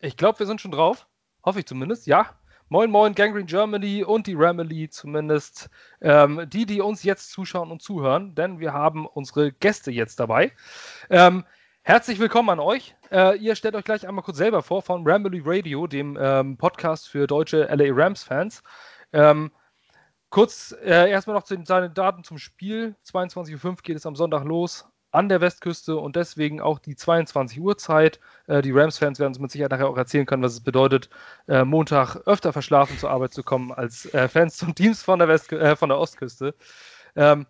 Ich glaube, wir sind schon drauf. Hoffe ich zumindest. Ja. Moin, moin, Gangrene Germany und die Ramily zumindest. Ähm, die, die uns jetzt zuschauen und zuhören, denn wir haben unsere Gäste jetzt dabei. Ähm, herzlich willkommen an euch. Äh, ihr stellt euch gleich einmal kurz selber vor von Ramily Radio, dem ähm, Podcast für deutsche LA Rams-Fans. Ähm, kurz äh, erstmal noch zu den Daten zum Spiel. 22.05 Uhr geht es am Sonntag los an der Westküste und deswegen auch die 22 Uhr Zeit. Äh, die Rams-Fans werden uns mit Sicherheit nachher auch erzählen können, was es bedeutet, äh, Montag öfter verschlafen zur Arbeit zu kommen als äh, Fans zum Teams von der, West äh, von der Ostküste. Ähm,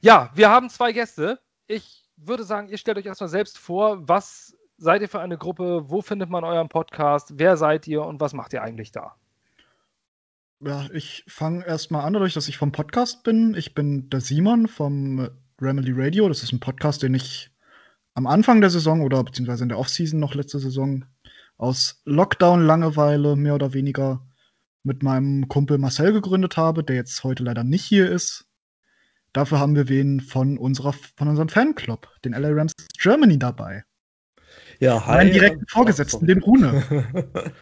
ja, wir haben zwei Gäste. Ich würde sagen, ihr stellt euch erstmal selbst vor, was seid ihr für eine Gruppe, wo findet man euren Podcast, wer seid ihr und was macht ihr eigentlich da? Ja, ich fange erstmal an, dadurch, dass ich vom Podcast bin. Ich bin der Simon vom Remedy Radio. Das ist ein Podcast, den ich am Anfang der Saison oder beziehungsweise in der Offseason noch letzte Saison aus Lockdown-Langeweile mehr oder weniger mit meinem Kumpel Marcel gegründet habe, der jetzt heute leider nicht hier ist. Dafür haben wir wen von, unserer, von unserem Fanclub, den LA Rams Germany, dabei. Ja, hi. Meinen direkten Vorgesetzten, den Rune.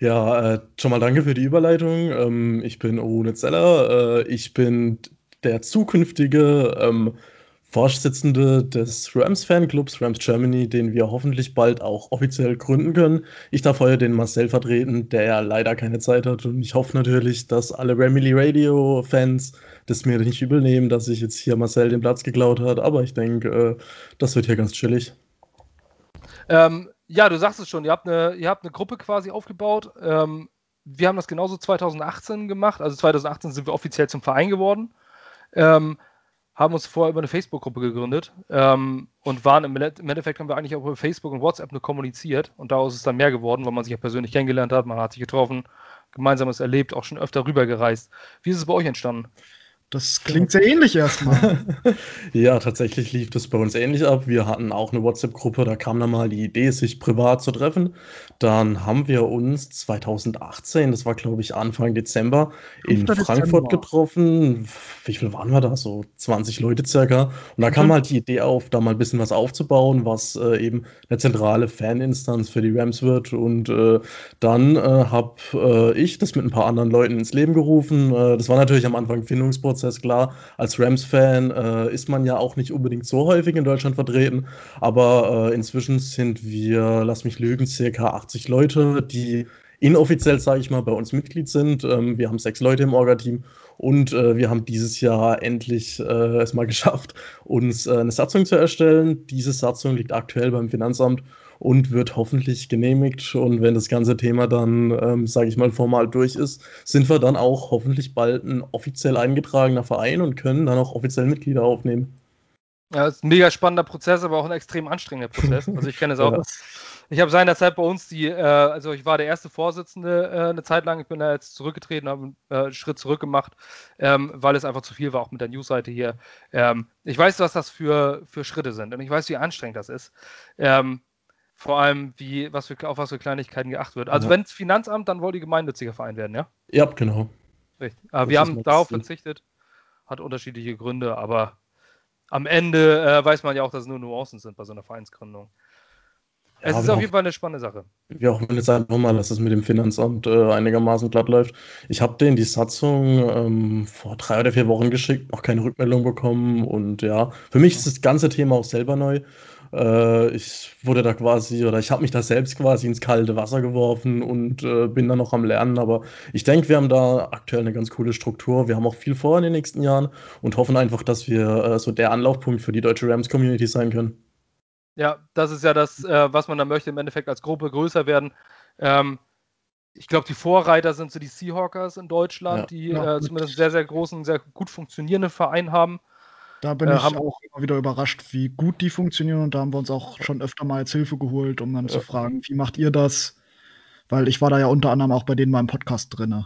ja, äh, schon mal danke für die Überleitung. Ähm, ich bin Rune Zeller. Äh, ich bin der zukünftige ähm, Vorsitzende des Rams-Fanclubs, Rams Germany, den wir hoffentlich bald auch offiziell gründen können. Ich darf heute den Marcel vertreten, der ja leider keine Zeit hat. Und ich hoffe natürlich, dass alle Ramily Radio-Fans das mir nicht übel nehmen, dass ich jetzt hier Marcel den Platz geklaut hat. Aber ich denke, äh, das wird hier ganz chillig. Ähm, ja, du sagst es schon, ihr habt eine, ihr habt eine Gruppe quasi aufgebaut. Ähm, wir haben das genauso 2018 gemacht. Also 2018 sind wir offiziell zum Verein geworden. Ähm, haben uns vorher über eine Facebook-Gruppe gegründet ähm, und waren im, im, Endeffekt haben wir eigentlich auch über Facebook und WhatsApp nur kommuniziert und daraus ist dann mehr geworden, weil man sich ja persönlich kennengelernt hat, man hat sich getroffen, gemeinsames erlebt, auch schon öfter rübergereist. Wie ist es bei euch entstanden? Das klingt sehr ähnlich erstmal. ja, tatsächlich lief das bei uns ähnlich ab. Wir hatten auch eine WhatsApp-Gruppe, da kam dann mal die Idee, sich privat zu treffen. Dann haben wir uns 2018, das war glaube ich Anfang Dezember, in Frankfurt Dezember. getroffen. Wie viel waren wir da? So 20 Leute circa. Und da kam mhm. halt die Idee auf, da mal ein bisschen was aufzubauen, was äh, eben eine zentrale Faninstanz für die Rams wird. Und äh, dann äh, habe äh, ich das mit ein paar anderen Leuten ins Leben gerufen. Äh, das war natürlich am Anfang Findungsprozess Prozess. Klar, als Rams-Fan äh, ist man ja auch nicht unbedingt so häufig in Deutschland vertreten, aber äh, inzwischen sind wir, lass mich lügen, circa 80 Leute, die inoffiziell, sage ich mal, bei uns Mitglied sind. Ähm, wir haben sechs Leute im Orga-Team und äh, wir haben dieses Jahr endlich äh, es mal geschafft, uns äh, eine Satzung zu erstellen. Diese Satzung liegt aktuell beim Finanzamt und wird hoffentlich genehmigt. Und wenn das ganze Thema dann, ähm, sage ich mal, formal durch ist, sind wir dann auch hoffentlich bald ein offiziell eingetragener Verein und können dann auch offiziell Mitglieder aufnehmen. Ja, das ist ein mega spannender Prozess, aber auch ein extrem anstrengender Prozess. Also ich kenne es auch. ja. Ich habe seinerzeit bei uns die, äh, also ich war der erste Vorsitzende äh, eine Zeit lang. Ich bin da jetzt zurückgetreten, habe einen äh, Schritt zurück gemacht, ähm, weil es einfach zu viel war, auch mit der Newsseite hier. Ähm, ich weiß, was das für, für Schritte sind und ich weiß, wie anstrengend das ist. Ähm, vor allem, wie, was für, auf was für Kleinigkeiten geachtet wird. Also, ja. wenn es Finanzamt, dann wollte die gemeinnütziger Verein werden, ja? Ja, genau. Richtig. Aber wir haben darauf verzichtet. Hat unterschiedliche Gründe, aber am Ende äh, weiß man ja auch, dass es nur Nuancen sind bei so einer Vereinsgründung. Es ja, ist auf jeden Fall eine spannende Sache. Wir hoffen jetzt einfach mal, dass es mit dem Finanzamt äh, einigermaßen glatt läuft. Ich habe denen die Satzung ähm, vor drei oder vier Wochen geschickt, noch keine Rückmeldung bekommen. Und ja, für mich ist das ganze Thema auch selber neu. Äh, ich wurde da quasi, oder ich habe mich da selbst quasi ins kalte Wasser geworfen und äh, bin da noch am Lernen. Aber ich denke, wir haben da aktuell eine ganz coole Struktur. Wir haben auch viel vor in den nächsten Jahren und hoffen einfach, dass wir äh, so der Anlaufpunkt für die deutsche Rams-Community sein können. Ja, das ist ja das, äh, was man da möchte, im Endeffekt als Gruppe größer werden. Ähm, ich glaube, die Vorreiter sind so die Seahawkers in Deutschland, ja, die ja, äh, zumindest sehr, sehr großen, sehr gut funktionierenden Verein haben. Da bin äh, ich auch immer wieder überrascht, wie gut die funktionieren. Und da haben wir uns auch schon öfter mal als Hilfe geholt, um dann ja. zu fragen, wie macht ihr das? Weil ich war da ja unter anderem auch bei denen mal im Podcast drin.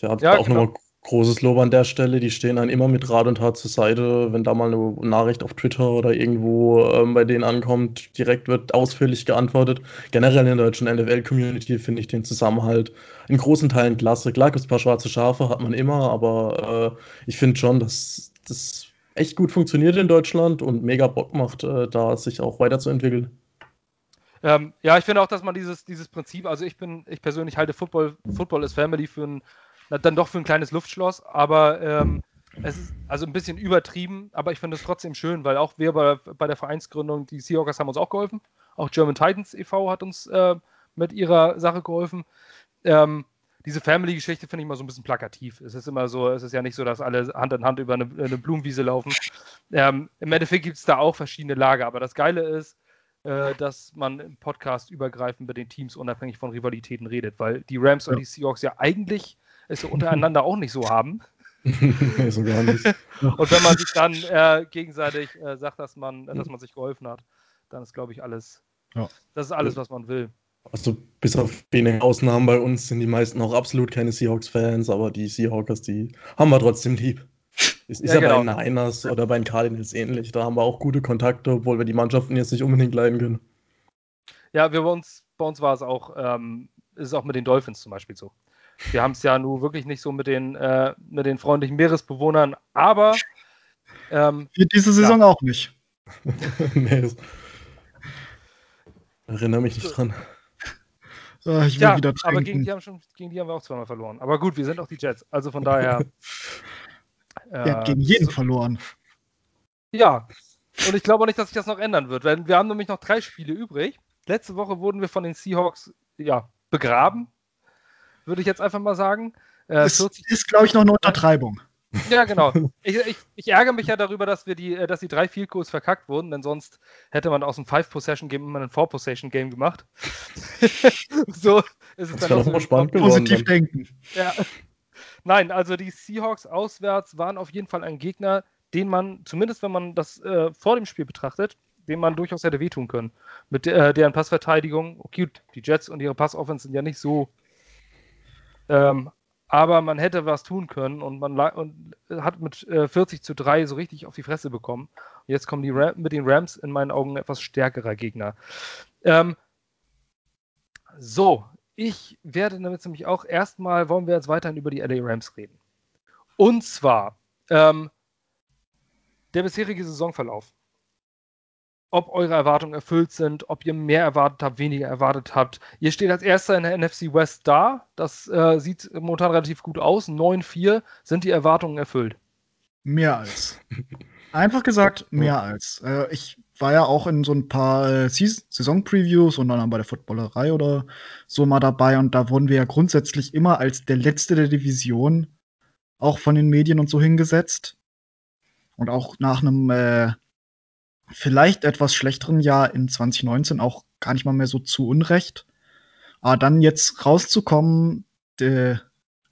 Ja, ja auch genau. nochmal großes Lob an der Stelle. Die stehen dann immer mit Rat und Tat zur Seite. Wenn da mal eine Nachricht auf Twitter oder irgendwo ähm, bei denen ankommt, direkt wird ausführlich geantwortet. Generell in der deutschen NFL-Community finde ich den Zusammenhalt in großen Teilen klasse. Klar gibt es ein paar schwarze Schafe, hat man immer, aber äh, ich finde schon, dass das echt gut funktioniert in Deutschland und mega Bock macht, äh, da sich auch weiterzuentwickeln. Ähm, ja, ich finde auch, dass man dieses, dieses Prinzip, also ich bin, ich persönlich halte Football, Football is Family für ein, na, dann doch für ein kleines Luftschloss, aber ähm, es ist also ein bisschen übertrieben, aber ich finde es trotzdem schön, weil auch wir bei, bei der Vereinsgründung, die Seahawkers haben uns auch geholfen. Auch German Titans e.V. hat uns äh, mit ihrer Sache geholfen. Ähm, diese Family-Geschichte finde ich immer so ein bisschen plakativ. Es ist immer so, es ist ja nicht so, dass alle Hand in Hand über eine, eine Blumenwiese laufen. Ähm, Im Endeffekt gibt es da auch verschiedene Lager, aber das Geile ist, äh, dass man im Podcast übergreifend mit den Teams unabhängig von Rivalitäten redet, weil die Rams ja. und die Seahawks ja eigentlich es so untereinander auch nicht so haben. so gar nicht. Und wenn man sich dann äh, gegenseitig äh, sagt, dass man, dass man sich geholfen hat, dann ist, glaube ich, alles. Ja. Das ist alles, was man will. Also bis auf wenige Ausnahmen bei uns sind die meisten auch absolut keine Seahawks-Fans, aber die Seahawkers, die haben wir trotzdem lieb. Es ist ja, ja genau. bei den Niners oder bei den Cardinals ähnlich. Da haben wir auch gute Kontakte, obwohl wir die Mannschaften jetzt nicht unbedingt leiden können. Ja, wir bei uns, bei uns war es auch, ähm, ist es auch mit den Dolphins zum Beispiel so. Wir haben es ja nun wirklich nicht so mit den, äh, mit den freundlichen Meeresbewohnern, aber ähm, diese Saison ja. auch nicht. nee, erinnere mich nicht dran. Oh, ich will ja, wieder trinken. aber gegen die, haben schon, gegen die haben wir auch zweimal verloren. Aber gut, wir sind auch die Jets. Also von daher. äh, Ihr habt gegen jeden so, verloren. Ja. Und ich glaube auch nicht, dass sich das noch ändern wird. Weil wir haben nämlich noch drei Spiele übrig. Letzte Woche wurden wir von den Seahawks ja, begraben. Würde ich jetzt einfach mal sagen. Äh, das ist, glaube ich, noch eine Untertreibung. Ja, genau. Ich, ich, ich, ärgere mich ja darüber, dass wir die, äh, dass die drei Field Goals verkackt wurden, denn sonst hätte man aus dem Five Possession Game immer ein Four Possession Game gemacht. so ist es das dann auch mal spannend geworden. Positiv dann. denken. Ja. Nein, also die Seahawks auswärts waren auf jeden Fall ein Gegner, den man, zumindest wenn man das äh, vor dem Spiel betrachtet, dem man durchaus hätte wehtun können. Mit äh, deren Passverteidigung, okay, die Jets und ihre Passoffense sind ja nicht so ähm, aber man hätte was tun können und man und hat mit äh, 40 zu 3 so richtig auf die Fresse bekommen. Und jetzt kommen die Ram mit den Rams in meinen Augen etwas stärkerer Gegner. Ähm, so, ich werde damit nämlich auch erstmal, wollen wir jetzt weiterhin über die LA Rams reden. Und zwar ähm, der bisherige Saisonverlauf ob eure Erwartungen erfüllt sind, ob ihr mehr erwartet habt, weniger erwartet habt. Ihr steht als erster in der NFC West da. Das äh, sieht momentan relativ gut aus. 9-4. Sind die Erwartungen erfüllt? Mehr als. Einfach gesagt, mehr als. Äh, ich war ja auch in so ein paar äh, Saison-Previews und dann bei der Footballerei oder so mal dabei. Und da wurden wir ja grundsätzlich immer als der Letzte der Division auch von den Medien und so hingesetzt. Und auch nach einem äh, vielleicht etwas schlechteren Jahr in 2019 auch gar nicht mal mehr so zu Unrecht. Aber dann jetzt rauszukommen, de,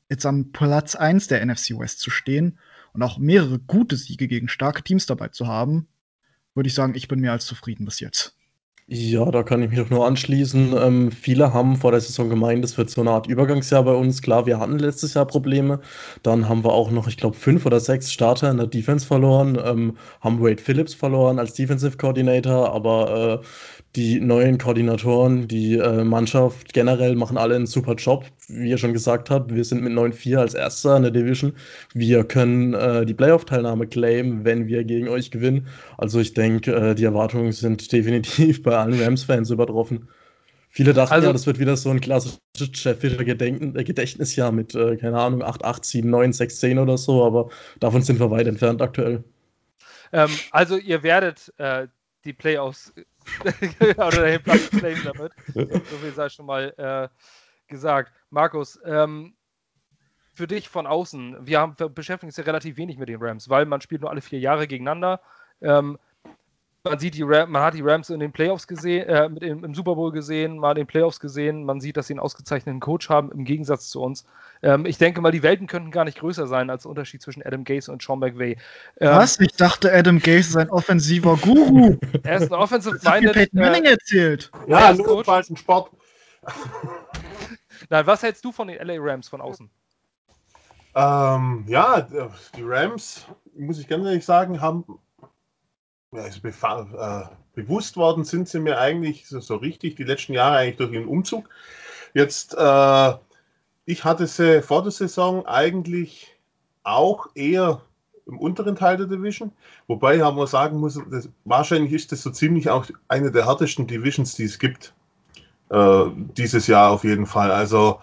jetzt am Platz 1 der NFC West zu stehen und auch mehrere gute Siege gegen starke Teams dabei zu haben, würde ich sagen, ich bin mehr als zufrieden bis jetzt. Ja, da kann ich mich doch nur anschließen. Ähm, viele haben vor der Saison gemeint, es wird so eine Art Übergangsjahr bei uns. Klar, wir hatten letztes Jahr Probleme. Dann haben wir auch noch, ich glaube, fünf oder sechs Starter in der Defense verloren, ähm, haben Wade Phillips verloren als Defensive Coordinator, aber äh, die neuen Koordinatoren, die äh, Mannschaft generell machen alle einen super Job. Wie ihr schon gesagt habt, wir sind mit 9-4 als Erster in der Division. Wir können äh, die Playoff-Teilnahme claimen, wenn wir gegen euch gewinnen. Also ich denke, äh, die Erwartungen sind definitiv bei allen Rams-Fans übertroffen. Viele dachten also, ja, das wird wieder so ein klassisches Jeff Fisher äh, Gedächtnisjahr mit, äh, keine Ahnung, 8, 8, 7, 9, 6, 10 oder so, aber davon sind wir weit entfernt aktuell. Ähm, also ihr werdet äh, die Playoffs oder den Platz claimen damit. So viel sei schon mal äh, gesagt. Markus, ähm, für dich von außen, wir, haben, wir beschäftigen uns ja relativ wenig mit den Rams, weil man spielt nur alle vier Jahre gegeneinander. Ähm, man sieht die Ram, man hat die Rams in den Playoffs gesehen, äh, mit dem, im Super Bowl gesehen, mal in den Playoffs gesehen. Man sieht, dass sie einen ausgezeichneten Coach haben im Gegensatz zu uns. Ähm, ich denke mal, die Welten könnten gar nicht größer sein als der Unterschied zwischen Adam Gase und Sean McVay. Ähm, Was? Ich dachte, Adam Gase ist ein offensiver Guru. er ist ein offensive minded. Peyton Manning äh, erzählt. Ja, nur im falschen Sport. Nein, was hältst du von den LA Rams von außen? Ähm, ja, die Rams, muss ich ganz ehrlich sagen, haben also äh, bewusst worden sind sie mir eigentlich so, so, richtig die letzten Jahre eigentlich durch den Umzug. Jetzt, äh, ich hatte sie vor der Saison eigentlich auch eher im unteren Teil der Division, wobei haben wir sagen muss, das, wahrscheinlich ist das so ziemlich auch eine der härtesten Divisions, die es gibt. äh, dieses Jahr auf jeden Fall. Also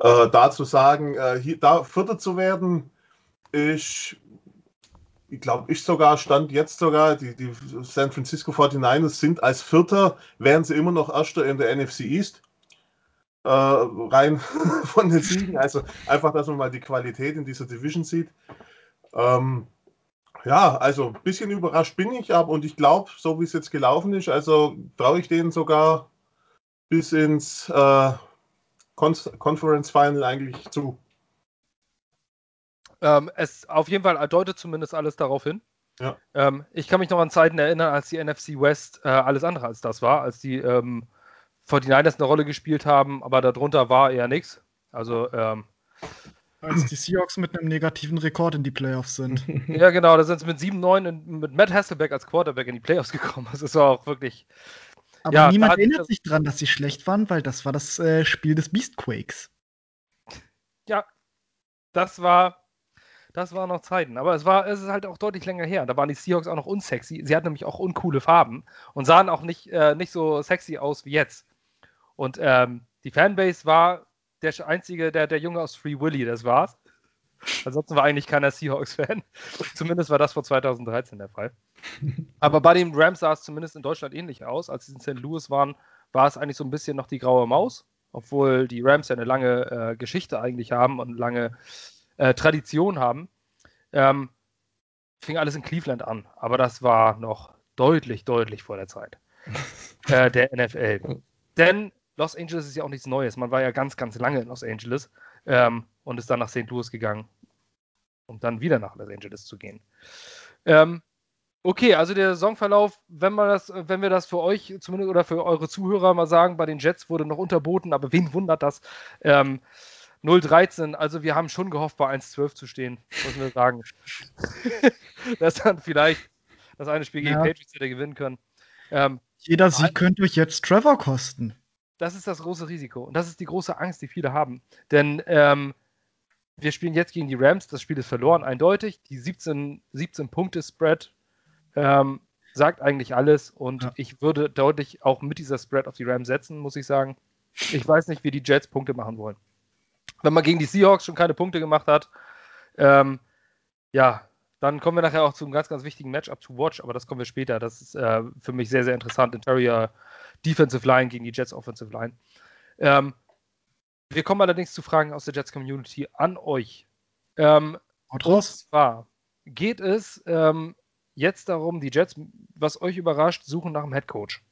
äh, da zu sagen, äh, hier, da Vierter zu werden, ich glaube, ich sogar stand jetzt sogar, die, die San Francisco 49ers sind als Vierter, wären sie immer noch Erster in der NFC East. Äh, rein von den Siegen. Also einfach, dass man mal die Qualität in dieser Division sieht. Ähm, ja, also ein bisschen überrascht bin ich, aber und ich glaube, so wie es jetzt gelaufen ist, also traue ich denen sogar bis ins äh, Con Conference Final eigentlich zu. Ähm, es auf jeden Fall deutet zumindest alles darauf hin. Ja. Ähm, ich kann mich noch an Zeiten erinnern, als die NFC West äh, alles andere als das war, als die ähm, 49ers eine Rolle gespielt haben, aber darunter war eher nichts. Also, ähm, als die Seahawks mit einem negativen Rekord in die Playoffs sind. ja, genau, da sind sie mit 7-9 mit Matt Hasselbeck als Quarterback in die Playoffs gekommen. Das ist auch wirklich. Aber Ja, niemand erinnert sich dran, dass sie schlecht waren, weil das war das äh, Spiel des Beastquakes. Ja, das war, das war noch Zeiten. Aber es war, es ist halt auch deutlich länger her. Da waren die Seahawks auch noch unsexy. Sie hatten nämlich auch uncoole Farben und sahen auch nicht, äh, nicht so sexy aus wie jetzt. Und ähm, die Fanbase war der einzige, der, der Junge aus Free Willy, das war's. Ansonsten war eigentlich keiner Seahawks-Fan. Zumindest war das vor 2013 der Fall. Aber bei den Rams sah es zumindest in Deutschland ähnlich aus. Als sie in St. Louis waren, war es eigentlich so ein bisschen noch die graue Maus, obwohl die Rams ja eine lange äh, Geschichte eigentlich haben und lange äh, Tradition haben. Ähm, fing alles in Cleveland an, aber das war noch deutlich, deutlich vor der Zeit äh, der NFL. Denn Los Angeles ist ja auch nichts Neues. Man war ja ganz, ganz lange in Los Angeles ähm, und ist dann nach St. Louis gegangen, um dann wieder nach Los Angeles zu gehen. Ähm, okay, also der Saisonverlauf, wenn man das, wenn wir das für euch zumindest oder für eure Zuhörer mal sagen, bei den Jets wurde noch unterboten, aber wen wundert das? Ähm, 0-13, also wir haben schon gehofft, bei 1-12 zu stehen, muss wir sagen. dass dann vielleicht das eine Spiel gegen Ja. Patriots hätte gewinnen können. Ähm, Jeder Sieg könnte euch jetzt Trevor kosten. das ist das große Risiko. Und das ist die große Angst, die viele haben. Denn ähm, wir spielen jetzt gegen die Rams. Das Spiel ist verloren, eindeutig. Die 17, 17 Punkte Spread ähm, sagt eigentlich alles. Und Ja. ich würde deutlich auch mit dieser Spread auf die Rams setzen, muss ich sagen. Ich weiß nicht, wie die Jets Punkte machen wollen. Wenn man gegen die Seahawks schon keine Punkte gemacht hat, ähm, ja, dann kommen wir nachher auch zu einem ganz, ganz wichtigen Matchup to watch, aber das kommen wir später. Das ist äh, für mich sehr, sehr interessant. Interior Defensive Line gegen die Jets Offensive Line. Ähm, wir kommen allerdings zu Fragen aus der Jets Community an euch. Ähm, und zwar geht es ähm, jetzt darum, die Jets, was euch überrascht, suchen nach einem Head Coach.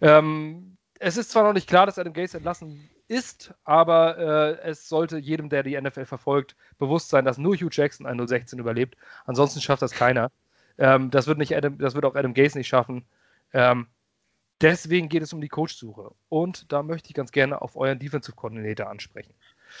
Ähm, es ist zwar noch nicht klar, dass Adam Gase entlassen ist, aber äh, es sollte jedem, der die NFL verfolgt, bewusst sein, dass nur Hugh Jackson ein 016 überlebt. Ansonsten schafft das keiner. Ähm, das, wird nicht Adam, das wird auch Adam Gase nicht schaffen. Ähm, deswegen geht es um die Coachsuche. Und da möchte ich ganz gerne auf euren Defensive Coordinator ansprechen.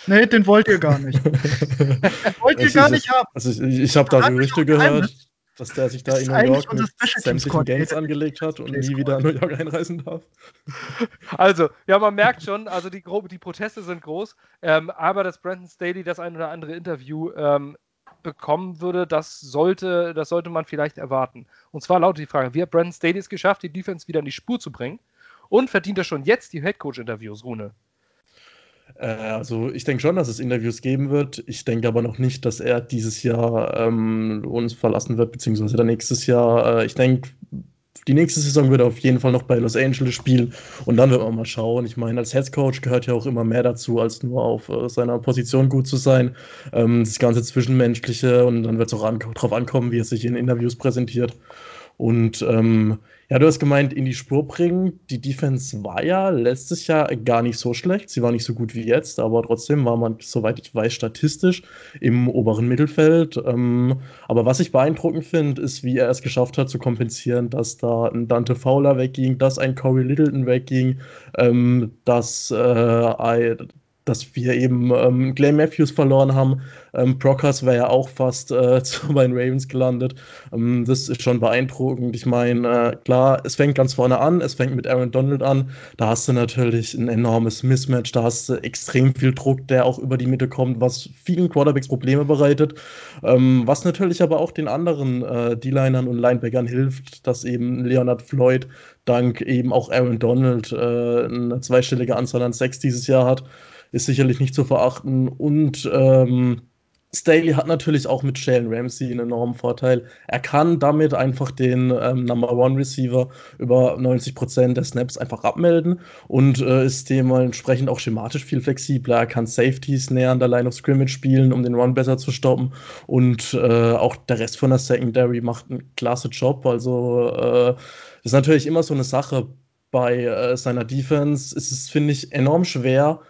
Nee, den wollt ihr gar nicht. wollt ihr gar nicht haben. Also ich, ich habe da Gerüchte gehört, Geheimnis. Dass der sich da Das in New York mit sämtlichen Gangs angelegt hat und nie wieder in New York einreisen darf. Also, ja, man merkt schon, also die, die Proteste sind groß, ähm, aber dass Brandon Staley das ein oder andere Interview ähm, bekommen würde, das sollte, das sollte man vielleicht erwarten. Und zwar lautet die Frage, wie hat Brandon Staley es geschafft, die Defense wieder in die Spur zu bringen? Und verdient er schon jetzt die Headcoach-Interviews, Rune? Äh, also ich denke schon, dass es Interviews geben wird. Ich denke aber noch nicht, dass er dieses Jahr ähm, uns verlassen wird, beziehungsweise dann nächstes Jahr. Äh, ich denke, die nächste Saison wird er auf jeden Fall noch bei Los Angeles spielen und dann wird man mal schauen. Ich meine, als Headcoach gehört ja auch immer mehr dazu, als nur auf äh, seiner Position gut zu sein. Ähm, das ganze Zwischenmenschliche und dann wird es auch an drauf ankommen, wie er sich in Interviews präsentiert. Und ähm, ja, du hast gemeint, in die Spur bringen. Die Defense war ja letztes Jahr gar nicht so schlecht. Sie war nicht so gut wie jetzt, aber trotzdem war man, soweit ich weiß, statistisch im oberen Mittelfeld. Ähm, aber was ich beeindruckend finde, ist, wie er es geschafft hat zu kompensieren, dass da ein Dante Fowler wegging, dass ein Corey Littleton wegging, ähm, dass äh, ein- dass wir eben ähm, Clay Matthews verloren haben. Ähm, Brockers wäre ja auch fast äh, zu, bei den Ravens gelandet. Ähm, das ist schon beeindruckend. Ich meine, äh, klar, es fängt ganz vorne an, es fängt mit Aaron Donald an. Da hast du natürlich ein enormes Mismatch, da hast du extrem viel Druck, der auch über die Mitte kommt, was vielen Quarterbacks Probleme bereitet. Ähm, was natürlich aber auch den anderen äh, D-Linern und Linebackern hilft, dass eben Leonard Floyd dank eben auch Aaron Donald äh, eine zweistellige Anzahl an Sex dieses Jahr hat ist sicherlich nicht zu verachten. Und ähm, Staley hat natürlich auch mit Jalen Ramsey einen enormen Vorteil. Er kann damit einfach den ähm, Number One Receiver über 90 Prozent der Snaps einfach abmelden und äh, ist dementsprechend auch schematisch viel flexibler. Er kann Safeties näher an der Line of Scrimmage spielen, um den Run besser zu stoppen. Und äh, auch der Rest von der Secondary macht einen klasse Job. Also äh, ist natürlich immer so eine Sache bei äh, seiner Defense. Es ist, finde ich, enorm schwer,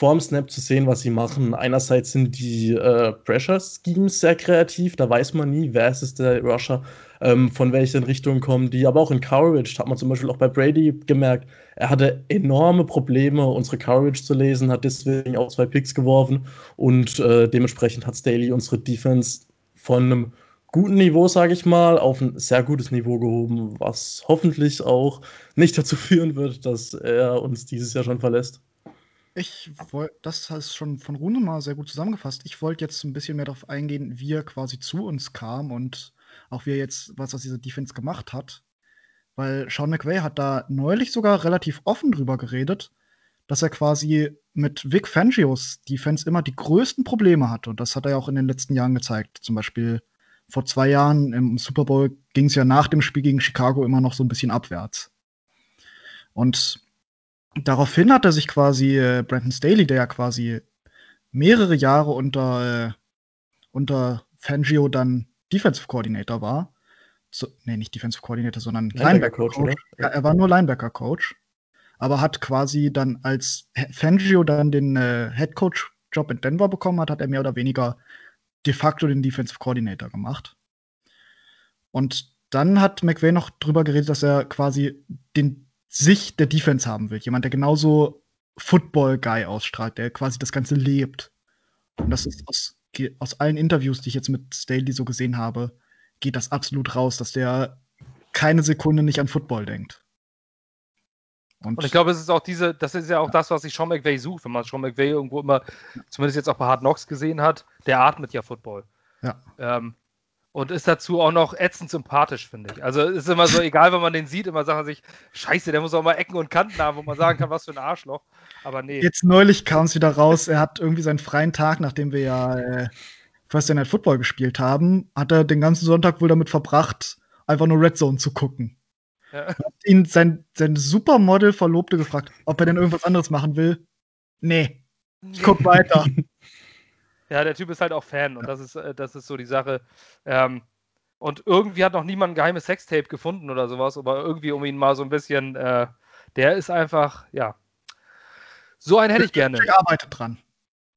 vorm Snap zu sehen, was sie machen. Einerseits sind die äh, Pressure-Schemes sehr kreativ, da weiß man nie, wer ist es der Rusher, ähm, von welchen Richtungen kommen die. Aber auch in Courage hat man zum Beispiel auch bei Brady gemerkt, er hatte enorme Probleme, unsere Courage zu lesen, hat deswegen auch zwei Picks geworfen und äh, dementsprechend hat Staley unsere Defense von einem guten Niveau, sage ich mal, auf ein sehr gutes Niveau gehoben, was hoffentlich auch nicht dazu führen wird, dass er uns dieses Jahr schon verlässt. Ich wollte, das hast schon von Rune mal sehr gut zusammengefasst. Ich wollte jetzt ein bisschen mehr darauf eingehen, wie er quasi zu uns kam und auch wie er jetzt was aus dieser Defense gemacht hat. Weil Sean McVay hat da neulich sogar relativ offen drüber geredet, dass er quasi mit Vic Fangios Defense immer die größten Probleme hatte. Und das hat er ja auch in den letzten Jahren gezeigt. Zum Beispiel vor zwei Jahren im Super Bowl ging es ja nach dem Spiel gegen Chicago immer noch so ein bisschen abwärts. Und Daraufhin hat er sich quasi äh, Brandon Staley, der ja quasi mehrere Jahre unter, äh, unter Fangio dann Defensive Coordinator war. So, nee, nicht Defensive Coordinator, sondern Linebacker Coach. Linebacker ja, er war nur Linebacker Coach, aber hat quasi dann als Fangio dann den äh, Head Coach Job in Denver bekommen hat, hat er mehr oder weniger de facto den Defensive Coordinator gemacht. Und dann hat McVay noch drüber geredet, dass er quasi den Sicht der Defense haben will. Jemand, der genauso Football-Guy ausstrahlt, der quasi das Ganze lebt. Und das ist aus, aus allen Interviews, die ich jetzt mit Staley so gesehen habe, geht das absolut raus, dass der keine Sekunde nicht an Football denkt. Und, und ich glaube, es ist auch diese, das ist ja auch ja. das, was sich Sean McVay sucht, wenn man Sean McVay irgendwo immer, zumindest jetzt auch bei Hard Knocks gesehen hat, der atmet ja Football. Ja. Ähm, und ist dazu auch noch ätzend sympathisch, finde ich. Also ist immer so, egal, wenn man den sieht, immer sagt man sich, scheiße, der muss auch mal Ecken und Kanten haben, wo man sagen kann, was für ein Arschloch. Aber nee. Jetzt neulich kam es wieder raus, er hat irgendwie seinen freien Tag, nachdem wir ja äh, First Night Football gespielt haben, hat er den ganzen Sonntag wohl damit verbracht, einfach nur Red Zone zu gucken. Ja. Hat ihn sein, sein Supermodel Verlobte gefragt, ob er denn irgendwas anderes machen will. Nee, ich guck weiter. Ja, der Typ ist halt auch Fan und das ist, äh, das ist so die Sache. Ähm, und irgendwie hat noch niemand ein geheimes Sextape gefunden oder sowas, aber irgendwie um ihn mal so ein bisschen, äh, der ist einfach, ja. So einen hätte ich gerne. Ich arbeite dran.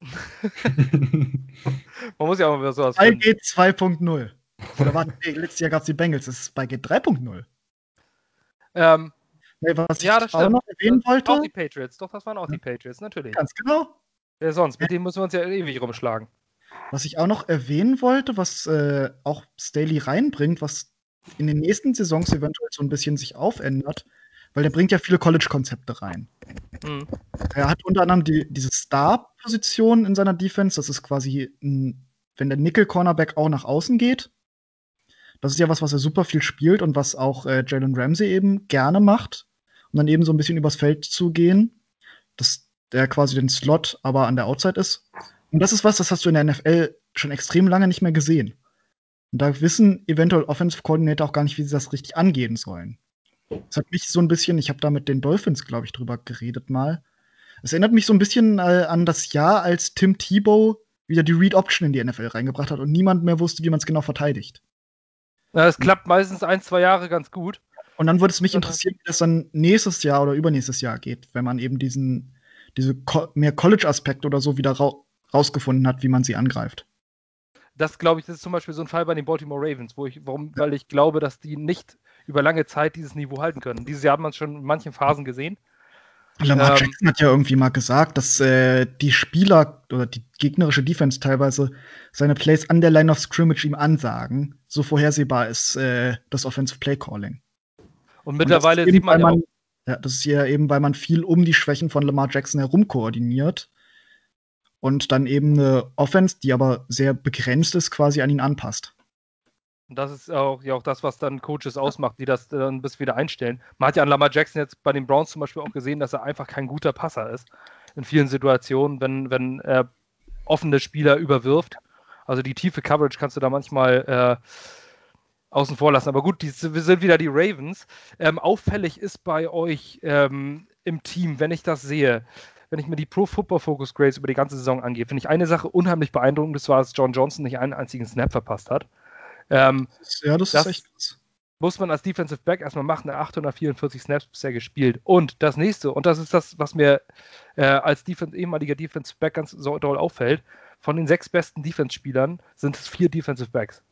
Man muss ja auch mal sowas Bei G 2.0. Oder warte, nee, letztes Jahr gab es die Bengals, das ist bei G 3.0. Ähm, nee, was ja, ich auch noch erwähnen wollte. Auch die Patriots, doch, das waren auch die Patriots, natürlich. Ganz genau. Wer sonst? Mit dem müssen wir uns ja ewig rumschlagen. Was ich auch noch erwähnen wollte, was äh, auch Staley reinbringt, was in den nächsten Saisons eventuell so ein bisschen sich aufändert, weil der bringt ja viele College-Konzepte rein. Mhm. Er hat unter anderem die, diese Star-Position in seiner Defense, das ist quasi, ein, wenn der Nickel-Cornerback auch nach außen geht. Das ist ja was, was er super viel spielt und was auch äh, Jalen Ramsey eben gerne macht, um dann eben so ein bisschen übers Feld zu gehen. Das, der quasi den Slot aber an der Outside ist. Und das ist was, das hast du in der NFL schon extrem lange nicht mehr gesehen. Und da wissen eventuell Offensive Coordinator auch gar nicht, wie sie das richtig angehen sollen. Das hat mich so ein bisschen, ich habe da mit den Dolphins, glaube ich, drüber geredet mal. Es erinnert mich so ein bisschen äh, an das Jahr, als Tim Tebow wieder die Read Option in die NFL reingebracht hat und niemand mehr wusste, wie man es genau verteidigt. Ja, es klappt meistens ein, zwei Jahre ganz gut. Und dann würde es mich interessieren, wie das dann nächstes Jahr oder übernächstes Jahr geht, wenn man eben diesen diese Co mehr College-Aspekte oder so wieder ra rausgefunden hat, wie man sie angreift. Das glaube ich, das ist zum Beispiel so ein Fall bei den Baltimore Ravens, wo ich, warum, weil ich glaube, dass die nicht über lange Zeit dieses Niveau halten können. Dieses Jahr hat man es schon in manchen Phasen gesehen. Lamar ähm, Jackson hat ja irgendwie mal gesagt, dass äh, die Spieler oder die gegnerische Defense teilweise seine Plays an der Line of Scrimmage ihm ansagen. So vorhersehbar ist äh, das Offensive Play Calling. Und mittlerweile und sieht man, man ja, das ist ja eben, weil man viel um die Schwächen von Lamar Jackson herum koordiniert und dann eben eine Offense, die aber sehr begrenzt ist, quasi an ihn anpasst. Und das ist auch, ja auch das, was dann Coaches ausmacht, die das dann bis wieder einstellen. Man hat ja an Lamar Jackson jetzt bei den Browns zum Beispiel auch gesehen, dass er einfach kein guter Passer ist. In vielen Situationen, wenn, wenn er offene Spieler überwirft. Also die tiefe Coverage kannst du da manchmal äh, außen vor lassen. Aber gut, die, wir sind wieder die Ravens. Ähm, auffällig ist bei euch ähm, im Team, wenn ich das sehe, wenn ich mir die Pro Football Focus Grades über die ganze Saison angehe, finde ich eine Sache unheimlich beeindruckend. Das war, dass John Johnson nicht einen einzigen Snap verpasst hat. Ähm, ja, das, das, ist echt krass. Muss man als Defensive Back erstmal machen, 844 Snaps bisher gespielt. Und das nächste, und das ist das, was mir äh, als Defense, ehemaliger Defensive Back ganz so doll auffällt, von den sechs besten Defense-Spielern sind es vier Defensive Backs.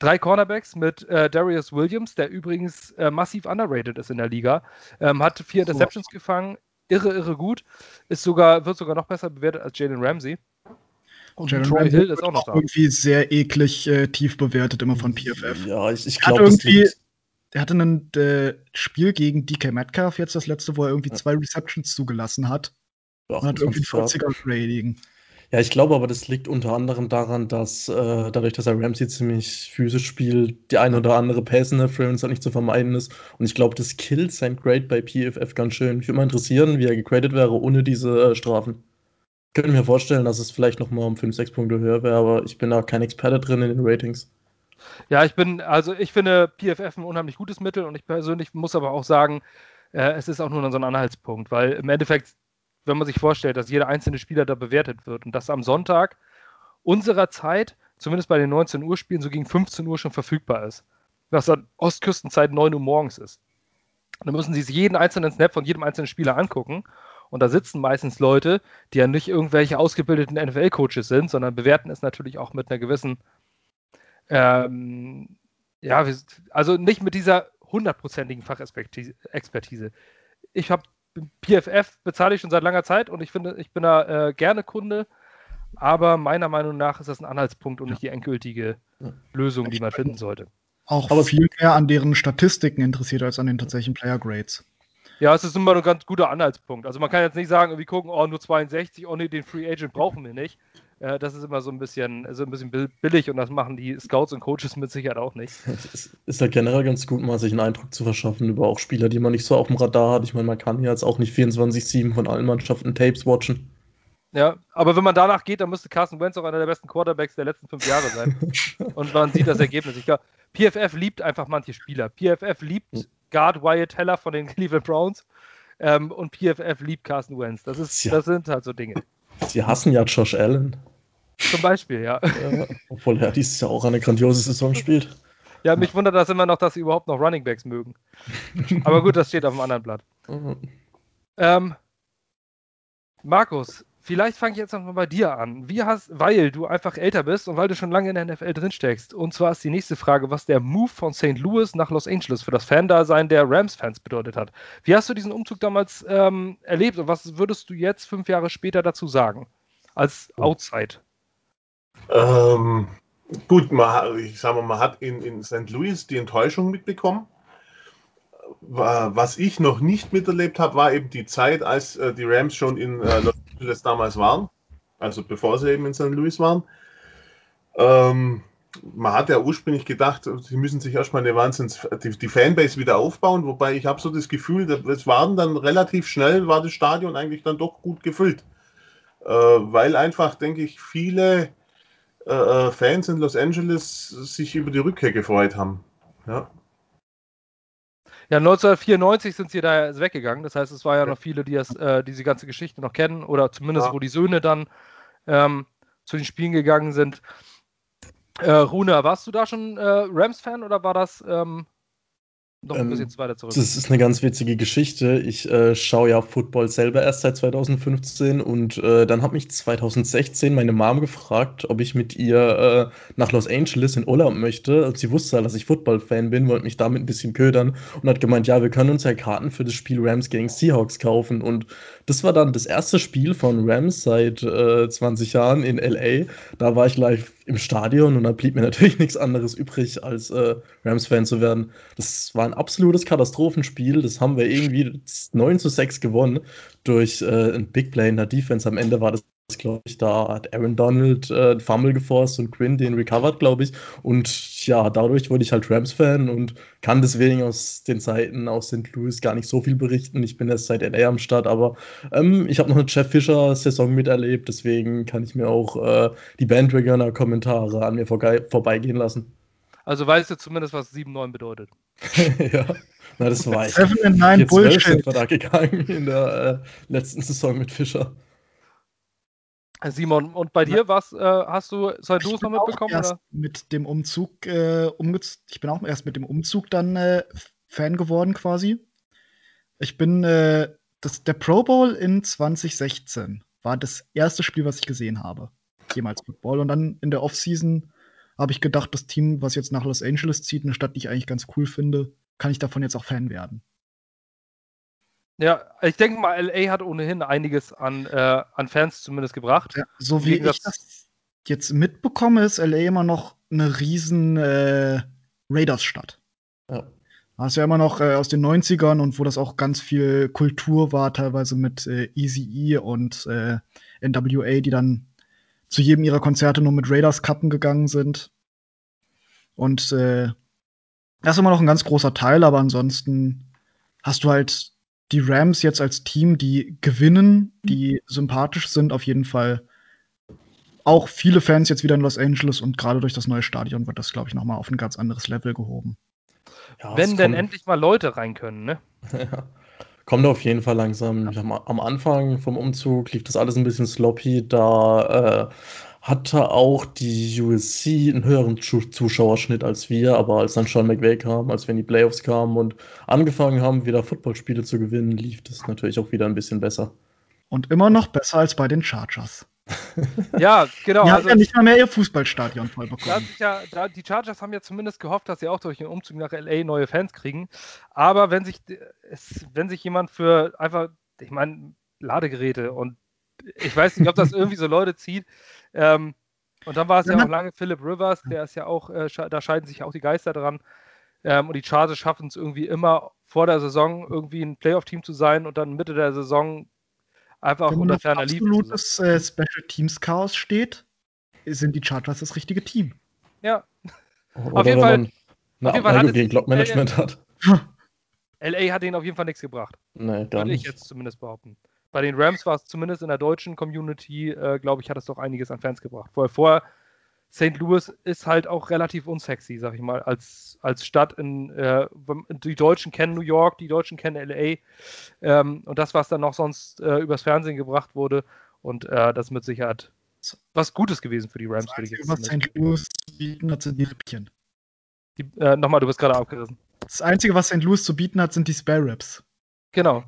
Drei Cornerbacks mit äh, Darius Williams, der übrigens äh, massiv underrated ist in der Liga, ähm, hat vier Interceptions so. gefangen, irre, irre gut, ist sogar, wird sogar noch besser bewertet als Jalen Ramsey. Und Jaron Troy Hill ist auch noch da. irgendwie sehr eklig äh, tief bewertet, immer von PFF. Ja, ich, ich glaube, irgendwie. Der hatte ein äh, Spiel gegen DK Metcalf, jetzt das letzte, wo er irgendwie ja. zwei Receptions zugelassen hat. und hat irgendwie 40er Rating. Ja, ich glaube aber, das liegt unter anderem daran, dass äh, dadurch, dass er Ramsey ziemlich physisch spielt, die eine oder andere Pass-Interference halt nicht zu vermeiden ist. Und ich glaube, das killt sein Grade bei PFF ganz schön. Mich würde mal interessieren, wie er gegradet wäre ohne diese äh, Strafen könnte mir vorstellen, dass es vielleicht noch mal um 5, 6 Punkte höher wäre, aber ich bin da kein Experte drin in den Ratings. Ja, ich bin, also ich finde PFF ein unheimlich gutes Mittel und ich persönlich muss aber auch sagen, äh, es ist auch nur so ein Anhaltspunkt, weil im Endeffekt, wenn man sich vorstellt, dass jeder einzelne Spieler da bewertet wird und das am Sonntag unserer Zeit, zumindest bei den 19 Uhr Spielen, so gegen 15 Uhr schon verfügbar ist, was dann Ostküstenzeit 9 Uhr morgens ist. Dann müssen sie sich jeden einzelnen Snap von jedem einzelnen Spieler angucken und da sitzen meistens Leute, die ja nicht irgendwelche ausgebildeten NFL-Coaches sind, sondern bewerten es natürlich auch mit einer gewissen, ähm, ja, also nicht mit dieser hundertprozentigen Fachexpertise. Ich habe PFF bezahle ich schon seit langer Zeit und ich finde, ich bin da äh, gerne Kunde, aber meiner Meinung nach ist das ein Anhaltspunkt und ja. nicht die endgültige ja. Lösung, die man finden sollte. Auch aber viel mehr an deren Statistiken interessiert als an den tatsächlichen Player Grades. Ja, es ist immer ein ganz guter Anhaltspunkt. Also man kann jetzt nicht sagen, wir gucken, oh, nur 62, oh nee, den Free Agent brauchen wir nicht. Äh, das ist immer so ein bisschen, so ein bisschen billig und das machen die Scouts und Coaches mit Sicherheit auch nicht. Es ist ja generell ganz gut, mal sich einen Eindruck zu verschaffen über auch Spieler, die man nicht so auf dem Radar hat. Ich meine, man kann ja jetzt auch nicht 24-7 von allen Mannschaften Tapes watchen. Ja, aber wenn man danach geht, dann müsste Carson Wentz auch einer der besten Quarterbacks der letzten fünf Jahre sein. und man sieht das Ergebnis. Ich glaube, PFF liebt einfach manche Spieler. PFF liebt hm. Guard Wyatt Teller von den Cleveland Browns ähm, und PFF liebt Carson Wentz. Das, ist, ja. das sind halt so Dinge. Sie hassen ja Josh Allen. Zum Beispiel, ja. ja obwohl er dieses Jahr auch eine grandiose Saison spielt. Ja, mich wundert das immer noch, dass sie überhaupt noch Running Backs mögen. Aber gut, das steht auf dem anderen Blatt. Mhm. Ähm, Markus, Vielleicht fange ich jetzt nochmal bei dir an. Wie hast, weil du einfach älter bist und weil du schon lange in der NFL drinsteckst. Und zwar ist die nächste Frage, was der Move von St. Louis nach Los Angeles für das Fan-Dasein der Rams-Fans bedeutet hat. Wie hast du diesen Umzug damals ähm, erlebt und was würdest du jetzt fünf Jahre später dazu sagen? Als Outside? Ähm, gut, man, ich sage mal, man hat in, in St. Louis die Enttäuschung mitbekommen was ich noch nicht miterlebt habe, war eben die Zeit, als äh, die Rams schon in äh, Los Angeles damals waren, also bevor sie eben in St. Louis waren. Ähm, man hat ja ursprünglich gedacht, sie müssen sich erstmal eine Wahnsinns die, die Fanbase wieder aufbauen, wobei ich habe so das Gefühl, es waren dann relativ schnell, war das Stadion eigentlich dann doch gut gefüllt. Äh, weil einfach, denke ich, viele äh, äh Fans in Los Angeles sich über die Rückkehr gefreut haben. Ja. Ja, 1994 sind sie da weggegangen. Das heißt, es war ja noch viele, die das, äh, diese ganze Geschichte noch kennen oder zumindest, ja. wo die Söhne dann ähm, zu den Spielen gegangen sind. Äh, Runa, warst du da schon äh, Rams-Fan oder war das? Ähm Noch ein Ähm, bisschen weiter zurück. Das ist eine ganz witzige Geschichte. Ich äh, schaue ja Football selber erst seit 2015 und äh, dann hat mich 2016 meine Mom gefragt, ob ich mit ihr äh, nach Los Angeles in Urlaub möchte. Sie wusste halt, dass ich Football-Fan bin, wollte mich damit ein bisschen ködern und hat gemeint, ja, wir können uns ja Karten für das Spiel Rams gegen Seahawks kaufen. Und das war dann das erste Spiel von Rams seit äh, 20 Jahren in LA. Da war ich live im Stadion und da blieb mir natürlich nichts anderes übrig, als äh, Rams-Fan zu werden. Das war ein absolutes Katastrophenspiel. Das haben wir irgendwie 9 zu 6 gewonnen durch äh, ein Big Play in der Defense. Am Ende war das, glaube ich, da hat Aaron Donald äh, Fumble geforst und Quinn den recovered, glaube ich. Und ja, dadurch wurde ich halt Rams-Fan und kann deswegen aus den Zeiten aus St. Louis gar nicht so viel berichten. Ich bin erst seit LA am Start, aber ähm, ich habe noch eine Jeff Fischer-Saison miterlebt, deswegen kann ich mir auch äh, die Bandwagoner-Kommentare an mir vorbeigehen lassen. Also weißt du zumindest, was 7-9 bedeutet. ja, na, das war ich. 7 and 9 4-12 Bullshit. sind wir da gegangen in der äh, letzten Saison mit Fischer. Simon, und bei dir, was äh, hast du St. Ich Louis noch mitbekommen? erst Oder? mit dem Umzug äh, umgez ich bin auch erst mit dem Umzug dann äh, Fan geworden quasi. Ich bin äh, das, der Pro Bowl in 2016 war das erste Spiel, was ich gesehen habe. Jemals Football. Und dann in der Offseason habe ich gedacht, das Team, was jetzt nach Los Angeles zieht, eine Stadt, die ich eigentlich ganz cool finde, kann ich davon jetzt auch Fan werden. Ja, ich denke mal, LA hat ohnehin einiges an, äh, an Fans zumindest gebracht. Ja, so wie ich das jetzt mitbekomme, ist LA immer noch eine riesen äh, Raiders-Stadt. Ja. Das ist ja immer noch äh, aus den 90ern und wo das auch ganz viel Kultur war, teilweise mit äh, Easy E und äh, NWA, die dann zu jedem ihrer Konzerte nur mit Raiders-Kappen gegangen sind. Und äh, das ist immer noch ein ganz großer Teil, aber ansonsten hast du halt die Rams jetzt als Team, die gewinnen, die sympathisch sind, auf jeden Fall. Auch viele Fans jetzt wieder in Los Angeles und gerade durch das neue Stadion wird das, glaube ich, noch mal auf ein ganz anderes Level gehoben. Ja, Wenn denn endlich mal Leute rein können, ne? Ja. Kommt auf jeden Fall langsam. Am, Anfang vom Umzug lief das alles ein bisschen sloppy. Da äh, hatte auch die USC einen höheren Zu Zuschauerschnitt als wir, aber als dann Sean McVay kam, als wir in die Playoffs kamen und angefangen haben, wieder Footballspiele zu gewinnen, lief das natürlich auch wieder ein bisschen besser. Und immer noch besser als bei den Chargers. Ja, genau. Die haben also, ja nicht mal mehr ihr Fußballstadion voll bekommen. ja, da, die Chargers haben ja zumindest gehofft, dass sie auch durch den Umzug nach LA neue Fans kriegen. Aber wenn sich, es, wenn sich jemand für einfach, ich meine, Ladegeräte und ich weiß nicht, ob das irgendwie so Leute zieht. Ähm, und dann war es Wenn ja auch lange Philip Rivers, der ist ja auch, äh, da scheiden sich auch die Geister dran. Ähm, und die Chargers schaffen es irgendwie immer vor der Saison irgendwie ein Playoff-Team zu sein und dann Mitte der Saison einfach Wenn unter ferner Liefen zu sein. absolutes äh, Special Teams Chaos steht, sind die Chargers das richtige Team. Ja, Oder jeden wenn Fall- man auf eine jeden Fall hat Abneigung es- gegen Clock-Management hat. LA hat ihnen auf jeden Fall nichts gebracht. Nee, gar Würde ich jetzt zumindest behaupten. Bei den Rams war es zumindest in der deutschen Community, äh, glaube ich, hat es doch einiges an Fans gebracht. Weil vorher, St. Louis ist halt auch relativ unsexy, sag ich mal, als, als Stadt. In, äh, die Deutschen kennen New York, die Deutschen kennen LA. Ähm, und das, was dann noch sonst äh, übers Fernsehen gebracht wurde. Und äh, das mit Sicherheit was Gutes gewesen für die Rams. Das Einzige, was St. Louis zu bieten hat, sind die Rippchen. die, äh, Nochmal, du bist gerade abgerissen. Das Einzige, was St. Louis zu bieten hat, sind die Spare Ribs. Genau.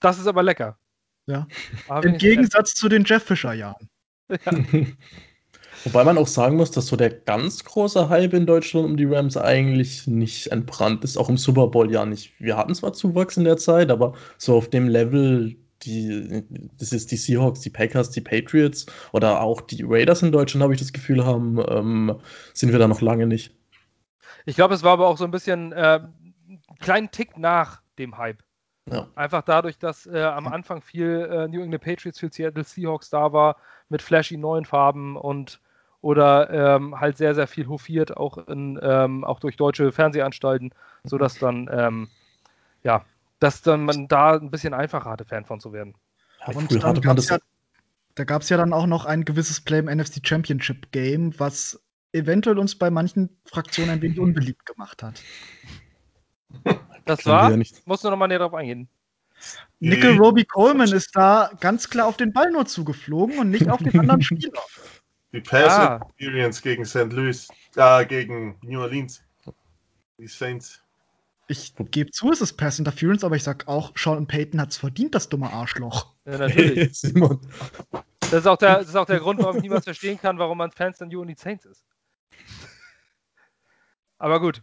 Das ist aber lecker. Ja. Aber Im Gegensatz zu den Jeff Fisher-Jahren. Wobei man auch sagen muss, dass so der ganz große Hype in Deutschland um die Rams eigentlich nicht entbrannt ist, auch im Super Bowl ja nicht. Wir hatten zwar Zuwachs in der Zeit, aber so auf dem Level, die, das ist die Seahawks, die Packers, die Patriots oder auch die Raiders in Deutschland, habe ich das Gefühl haben, ähm, sind wir da noch lange nicht. Ich glaube, es war aber auch so ein bisschen äh, einen kleinen Tick nach dem Hype. Ja. Einfach dadurch, dass äh, am Anfang viel äh, New England Patriots, viel Seattle Seahawks da war, mit flashy neuen Farben und oder ähm, halt sehr, sehr viel hofiert, auch, in, ähm, auch durch deutsche Fernsehanstalten, sodass dann, ähm, ja, dass dann man da ein bisschen einfacher hatte, Fan von zu werden. Ja, Und dann gab's ja, da gab es ja dann auch noch ein gewisses Play im NFC Championship Game, was eventuell uns bei manchen Fraktionen ein wenig unbeliebt gemacht hat. Das war, ja nicht. musst du nochmal näher drauf eingehen. Nickel Roby Coleman ist da ganz klar auf den Ball nur zugeflogen und nicht auf den anderen Spieler. Die Pass Ah. Experience gegen St. Louis, äh, gegen New Orleans. Die Saints. Ich gebe zu, es ist Pass Interference, aber ich sag auch, Sean Payton hat es verdient, das dumme Arschloch. Ja, natürlich. Simon. Das ist, auch der, das ist auch der Grund, warum ich niemals verstehen kann, warum man Fans dann New Orleans Saints ist. Aber gut.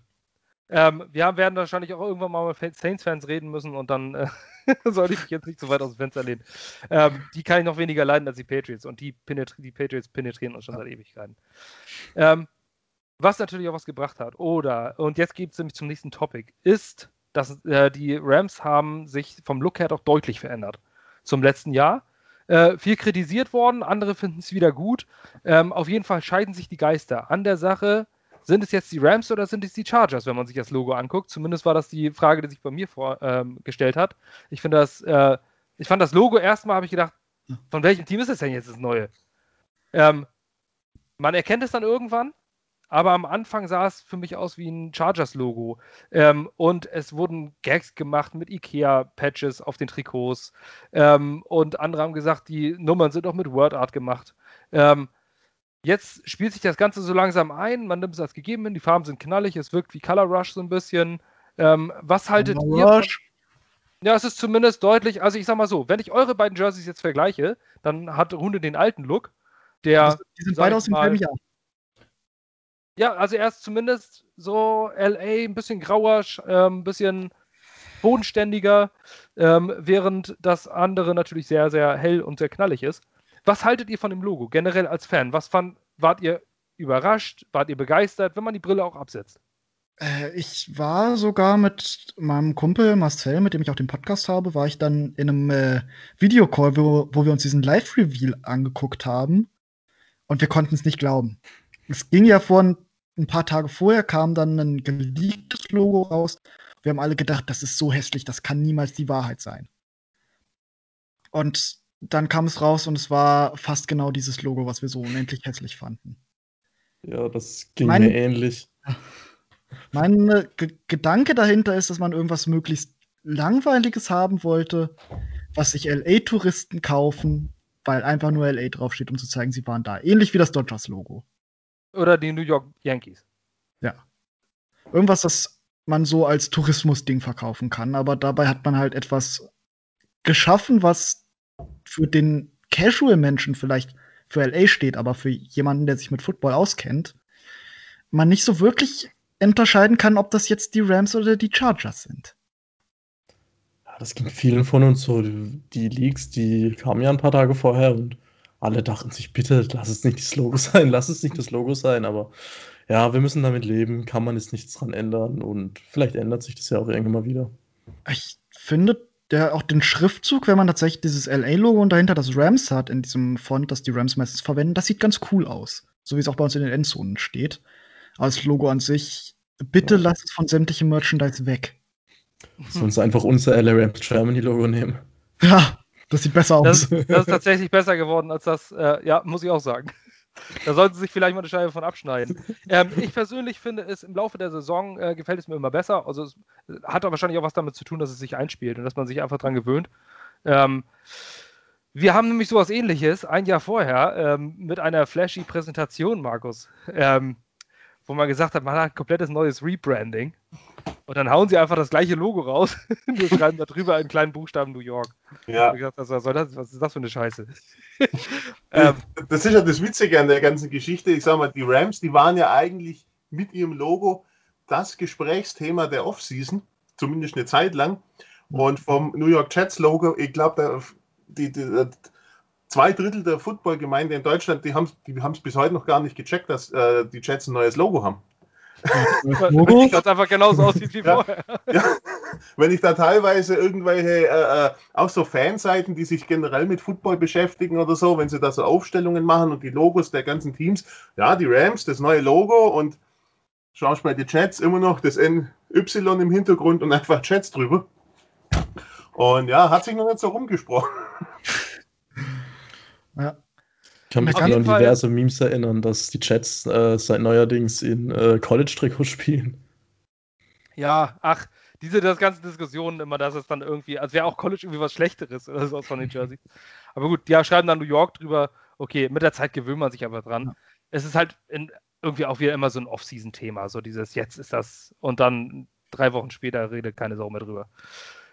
Ähm, wir werden wahrscheinlich auch irgendwann mal mit Saints-Fans reden müssen und dann äh, sollte ich mich jetzt nicht so weit aus dem Fenster lehnen. Ähm, die kann ich noch weniger leiden als die Patriots und die, penetri die Patriots penetrieren uns schon seit Ewigkeiten. Ähm, was natürlich auch was gebracht hat, oder, und jetzt geht es nämlich zum nächsten Topic, ist, dass äh, die Rams haben sich vom Look her doch deutlich verändert zum letzten Jahr. Äh, viel kritisiert worden, andere finden es wieder gut. Ähm, auf jeden Fall scheiden sich die Geister an der Sache. Sind es jetzt die Rams oder sind es die Chargers, wenn man sich das Logo anguckt? Zumindest war das die Frage, die sich bei mir vorgestellt ähm, hat. Ich finde das, äh, ich fand das Logo erstmal, habe ich gedacht, von welchem Team ist es denn jetzt das neue? Ähm, man erkennt es dann irgendwann, aber am Anfang sah es für mich aus wie ein Chargers-Logo. Ähm, und es wurden Gags gemacht mit IKEA-Patches auf den Trikots. Ähm, und andere haben gesagt, die Nummern sind auch mit WordArt gemacht. Ähm, jetzt spielt sich das Ganze so langsam ein. Man nimmt es als gegeben hin. Die Farben sind knallig. Es wirkt wie Color Rush so ein bisschen. Ähm, was haltet Color ihr? Von, ja, es ist zumindest deutlich. Also, ich sag mal so: Wenn ich eure beiden Jerseys jetzt vergleiche, dann hat Runde den alten Look. Der, die sind beide aus dem selben Jahr. Ja, also er ist zumindest so LA, ein bisschen grauer, ähm, ein bisschen bodenständiger, ähm, während das andere natürlich sehr, sehr hell und sehr knallig ist. Was haltet ihr von dem Logo generell als Fan? Was fand, wart ihr überrascht? Wart ihr begeistert, wenn man die Brille auch absetzt? Äh, ich war sogar mit meinem Kumpel Marcel, mit dem ich auch den Podcast habe, war ich dann in einem äh, Videocall, wo, wo wir uns diesen Live-Reveal angeguckt haben. Und wir konnten es nicht glauben es ging ja vor ein paar Tage vorher, kam dann ein geleaktes Logo raus. Wir haben alle gedacht, das ist so hässlich, das kann niemals die Wahrheit sein. Und dann kam es raus und es war fast genau dieses Logo, was wir so unendlich hässlich fanden. Ja, das ging mein, mir ähnlich. Mein äh, Gedanke dahinter ist, dass man irgendwas möglichst Langweiliges haben wollte, was sich LA-Touristen kaufen, weil einfach nur LA draufsteht, um zu zeigen, sie waren da. Ähnlich wie das Dodgers-Logo. Oder die New York Yankees. Ja. Irgendwas, das man so als Tourismusding verkaufen kann, aber dabei hat man halt etwas geschaffen, was für den Casual-Menschen vielleicht für LA steht, aber für jemanden, der sich mit Football auskennt, man nicht so wirklich unterscheiden kann, ob das jetzt die Rams oder die Chargers sind. Ja, das ging vielen von uns so. Die Leaks, die kamen ja ein paar Tage vorher und alle dachten sich, bitte lass es nicht das Logo sein, lass es nicht das Logo sein, aber ja, wir müssen damit leben, kann man jetzt nichts dran ändern und vielleicht ändert sich das ja auch irgendwann mal wieder. Ich finde der, auch den Schriftzug, wenn man tatsächlich dieses LA-Logo und dahinter das Rams hat, in diesem Font, das die Rams meistens verwenden, das sieht ganz cool aus. So wie es auch bei uns in den Endzonen steht. Aber das Logo an sich, bitte ja. lass es von sämtlichem Merchandise weg. Uns einfach unser LA Rams Germany-Logo nehmen? Ja, das sieht besser aus. Das, das ist tatsächlich besser geworden als das, äh, ja, muss ich auch sagen. Da sollten sie sich vielleicht mal eine Scheibe von abschneiden. Ähm, ich persönlich finde es im Laufe der Saison äh, gefällt es mir immer besser. Also es hat aber wahrscheinlich auch was damit zu tun, dass es sich einspielt und dass man sich einfach dran gewöhnt. Ähm, wir haben nämlich sowas ähnliches ein Jahr vorher ähm, mit einer flashy Präsentation, Markus, ähm, wo man gesagt hat, man hat ein komplettes neues Rebranding. Und dann hauen sie einfach das gleiche Logo raus. Wir schreiben da drüber in kleinen Buchstaben New York. Ja. Gesagt, was, das, was ist das für eine Scheiße? ähm, das ist ja das Witzige an der ganzen Geschichte. Ich sag mal, die Rams, die waren ja eigentlich mit ihrem Logo das Gesprächsthema der Offseason, zumindest eine Zeit lang. Und vom New York Jets Logo, ich glaube, die, die, zwei Drittel der Footballgemeinde in Deutschland, die haben es die bis heute noch gar nicht gecheckt, dass äh, die Jets ein neues Logo haben. Logo? Das einfach genauso aussieht wie vorher. Ja, wenn ich da teilweise irgendwelche, äh, äh, auch so Fanseiten, die sich generell mit Football beschäftigen oder so, wenn sie da so Aufstellungen machen und die Logos der ganzen Teams, ja, die Rams, das neue Logo und schaust bei den Jets immer noch das NY im Hintergrund und einfach Jets drüber. Und ja, hat sich noch nicht so rumgesprochen. Ja. Ich kann mich an diverse Memes erinnern, dass die Chats äh, seit neuerdings in äh, College-Trikots spielen. Ja, ach, diese das ganze Diskussionen immer, dass es dann irgendwie, als wäre auch College irgendwie was Schlechteres oder so von den Jerseys. Aber gut, ja, schreiben dann New York drüber. Okay, mit der Zeit gewöhnt man sich aber dran. Ja. Es ist halt in, irgendwie auch wieder immer so ein Off-Season-Thema, so dieses jetzt ist das und dann drei Wochen später redet keine Sau mehr drüber.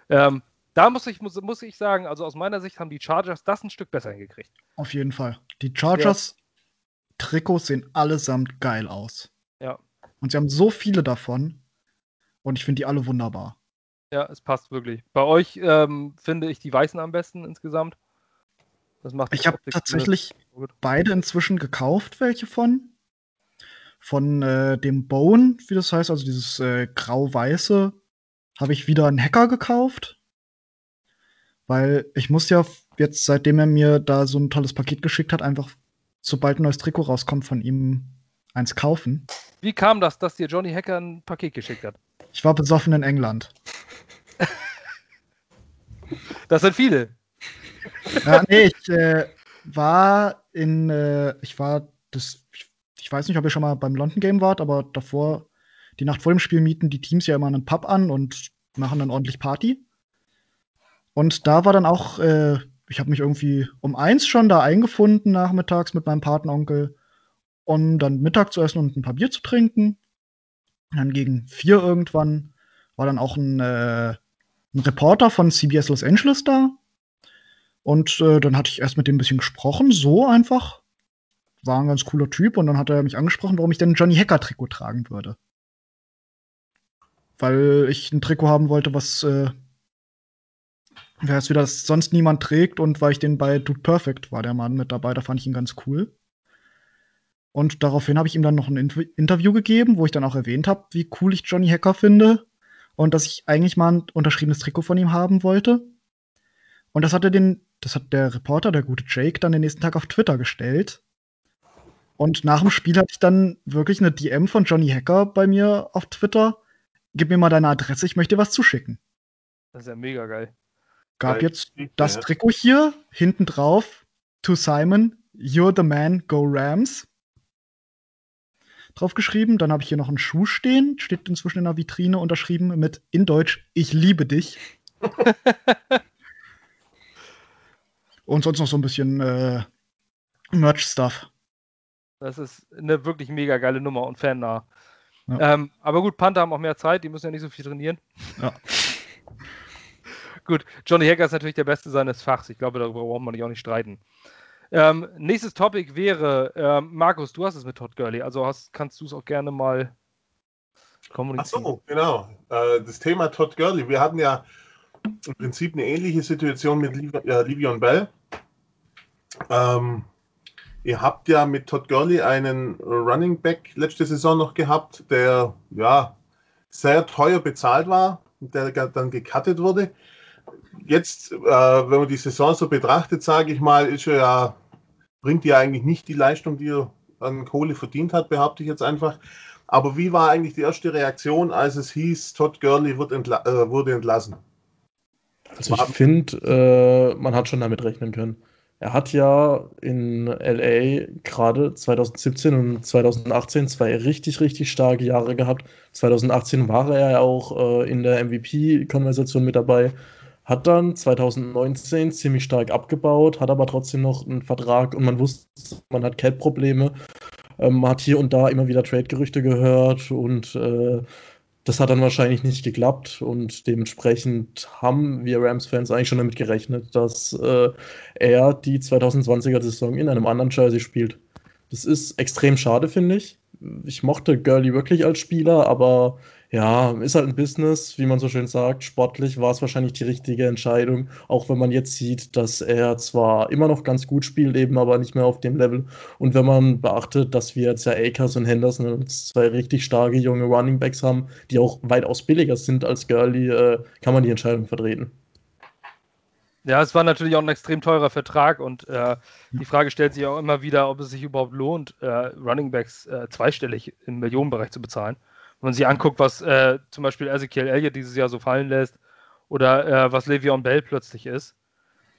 Ähm, da muss ich, muss, muss ich sagen, also aus meiner Sicht haben die Chargers das ein Stück besser hingekriegt. Auf jeden Fall. Die Chargers Trikots sehen allesamt geil aus. Ja. Und sie haben so viele davon. Und ich finde die alle wunderbar. Ja, es passt wirklich. Bei euch ähm, finde ich die Weißen am besten insgesamt. Das macht Ich habe tatsächlich beide inzwischen gekauft, welche von. Von äh, dem Bone, wie das heißt, also dieses äh, grau-weiße, habe ich wieder einen Hacker gekauft. Weil ich muss ja jetzt, seitdem er mir da so ein tolles Paket geschickt hat, einfach, sobald ein neues Trikot rauskommt, von ihm eins kaufen. Wie kam das, dass dir Johnny Hacker ein Paket geschickt hat? Ich war besoffen in England. Das sind viele. Ja, nee, ich äh, war in, äh, ich war das, ich, ich, weiß nicht, ob ihr schon mal beim London Game wart, aber davor, die Nacht vor dem Spiel mieten die Teams ja immer einen Pub an und machen dann ordentlich Party. Und da war dann auch, äh, ich habe mich irgendwie um eins schon da eingefunden nachmittags mit meinem Patenonkel, um dann Mittag zu essen und ein paar Bier zu trinken. Und dann gegen vier irgendwann war dann auch ein, äh, ein Reporter von CBS Los Angeles da. Und äh, dann hatte ich erst mit dem ein bisschen gesprochen, so einfach. War ein ganz cooler Typ und dann hat er mich angesprochen, warum ich denn Johnny Hacker-Trikot tragen würde. Weil ich ein Trikot haben wollte, was äh, wer es wieder das sonst niemand trägt und weil ich den bei Dude Perfect war der Mann mit dabei, da fand ich ihn ganz cool. Und daraufhin habe ich ihm dann noch ein Interview gegeben, wo ich dann auch erwähnt habe, wie cool ich Johnny Hacker finde und dass ich eigentlich mal ein unterschriebenes Trikot von ihm haben wollte. Und das hatte den, das hat der Reporter, der gute Jake, dann den nächsten Tag auf Twitter gestellt. Und nach dem Spiel hatte ich dann wirklich eine DM von Johnny Hacker bei mir auf Twitter. Gib mir mal deine Adresse, ich möchte dir was zuschicken. Das ist ja mega geil. Gab jetzt das Trikot hier, hinten drauf, to Simon, you're the man, go Rams. Draufgeschrieben. Dann habe ich hier noch einen Schuh stehen, steht inzwischen in der Vitrine unterschrieben mit in Deutsch, ich liebe dich. Und sonst noch so ein bisschen äh, Merch-Stuff. Das ist eine wirklich mega geile Nummer und fannah. Ja. Ähm, aber gut, Panther haben auch mehr Zeit, die müssen ja nicht so viel trainieren. Ja. gut, Johnny Hacker ist natürlich der Beste seines Fachs. Ich glaube, darüber braucht man sich auch nicht streiten. Ähm, nächstes Topic wäre, ähm, Markus, du hast es mit Todd Gurley, also hast, kannst du es auch gerne mal kommunizieren. so, genau. Äh, das Thema Todd Gurley. Wir hatten ja im Prinzip eine ähnliche Situation mit Liv äh, Livion Bell. Ähm, ihr habt ja mit Todd Gurley einen Running Back letzte Saison noch gehabt, der ja sehr teuer bezahlt war und der dann gecuttet wurde. Jetzt, äh, wenn man die Saison so betrachtet, sage ich mal, ist ja, bringt ja eigentlich nicht die Leistung, die er an Kohle verdient hat, behaupte ich jetzt einfach. Aber wie war eigentlich die erste Reaktion, als es hieß, Todd Gurley wird entla äh, wurde entlassen? Also ich finde, äh, man hat schon damit rechnen können. Er hat ja in LA gerade 2017 und 2018 zwei richtig, richtig starke Jahre gehabt. 2018 war er ja auch äh, in der MVP-Konversation mit dabei. Hat dann 2019 ziemlich stark abgebaut, hat aber trotzdem noch einen Vertrag und man wusste, man hat Cap-Probleme. Ähm, man hat hier und da immer wieder Trade-Gerüchte gehört und äh, das hat dann wahrscheinlich nicht geklappt und dementsprechend haben wir Rams-Fans eigentlich schon damit gerechnet, dass äh, er die 2020er-Saison in einem anderen Jersey spielt. Das ist extrem schade, finde ich. Ich mochte Gurley wirklich als Spieler, aber ja, ist halt ein Business, wie man so schön sagt. Sportlich war es wahrscheinlich die richtige Entscheidung, auch wenn man jetzt sieht, dass er zwar immer noch ganz gut spielt, eben aber nicht mehr auf dem Level. Und wenn man beachtet, dass wir jetzt ja Akers und Henderson als zwei richtig starke junge Running Backs haben, die auch weitaus billiger sind als Gurley, äh, kann man die Entscheidung vertreten. Ja, es war natürlich auch ein extrem teurer Vertrag und äh, die Frage stellt sich auch immer wieder, ob es sich überhaupt lohnt, äh, Runningbacks äh, zweistellig im Millionenbereich zu bezahlen. Wenn man sich anguckt, was äh, zum Beispiel Ezekiel Elliott dieses Jahr so fallen lässt oder äh, was Le'Veon Bell plötzlich ist,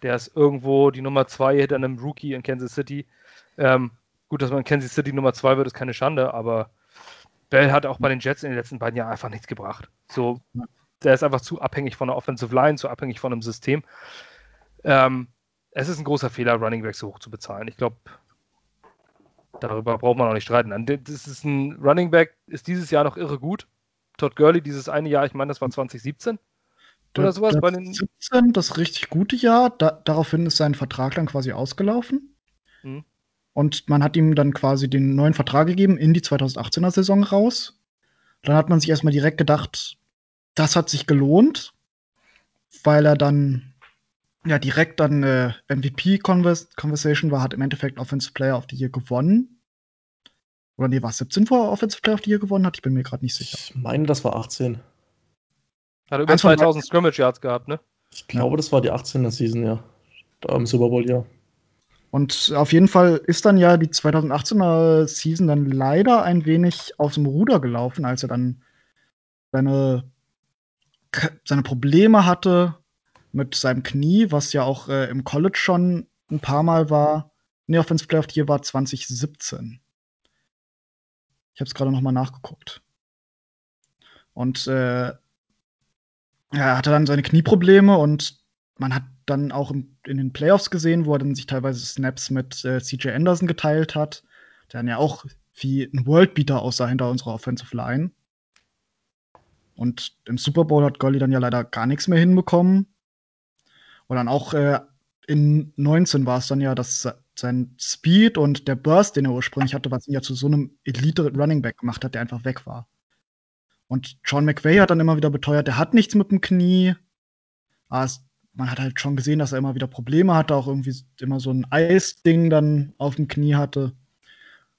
der ist irgendwo die Nummer zwei hinter einem Rookie in Kansas City. Ähm, gut, dass man in Kansas City Nummer zwei wird, ist keine Schande, aber Bell hat auch bei den Jets in den letzten beiden Jahren einfach nichts gebracht. So, der ist einfach zu abhängig von der Offensive Line, zu abhängig von einem System. Ähm, es ist ein großer Fehler, Running Backs so hoch zu bezahlen. Ich glaube, darüber braucht man auch nicht streiten. Das ist ein Running Back, ist dieses Jahr noch irre gut. Todd Gurley dieses eine Jahr, ich meine, das war 2017 oder sowas das bei den. 17, das richtig gute Jahr, da, daraufhin ist sein Vertrag dann quasi ausgelaufen. Hm. Und man hat ihm dann quasi den neuen Vertrag gegeben in die 2018er Saison raus. Dann hat man sich erstmal direkt gedacht, das hat sich gelohnt, weil er dann ja direkt dann äh, MVP-Conversation war, hat im Endeffekt Offensive Player of the Year gewonnen. Oder nee, war es 17 vor Offensive Player of the Year gewonnen hat? Ich bin mir gerade nicht sicher. Ich meine, das war 18. Hat er über Eins von 2000 Scrimmage Yards gehabt, ne? Ich glaube, das war die 18er Season, ja. Da im Super Bowl, ja. Und auf jeden Fall ist dann ja die 2018er Season dann leider ein wenig aus dem Ruder gelaufen, als er dann seine, seine Probleme hatte mit seinem Knie, was ja auch äh, im College schon ein paar Mal war. Nee, Offensive Player of the Year war 2017. Ich habe es gerade noch mal nachgeguckt. Und äh, er hatte dann seine Knieprobleme und man hat dann auch in, in den Playoffs gesehen, wo er dann sich teilweise Snaps mit äh, CJ Anderson geteilt hat, der dann ja auch wie ein Worldbeater aussah hinter unserer Offensive Line. Und im Super Bowl hat Golly dann ja leider gar nichts mehr hinbekommen. Und dann auch äh, in 19 war es dann ja, dass sein Speed und der Burst, den er ursprünglich hatte, was ihn ja zu so einem Elite-Running Back gemacht hat, der einfach weg war. Und Sean McVay hat dann immer wieder beteuert, der hat nichts mit dem Knie. Aber es, man hat halt schon gesehen, dass er immer wieder Probleme hatte, auch irgendwie immer so ein Eisding dann auf dem Knie hatte.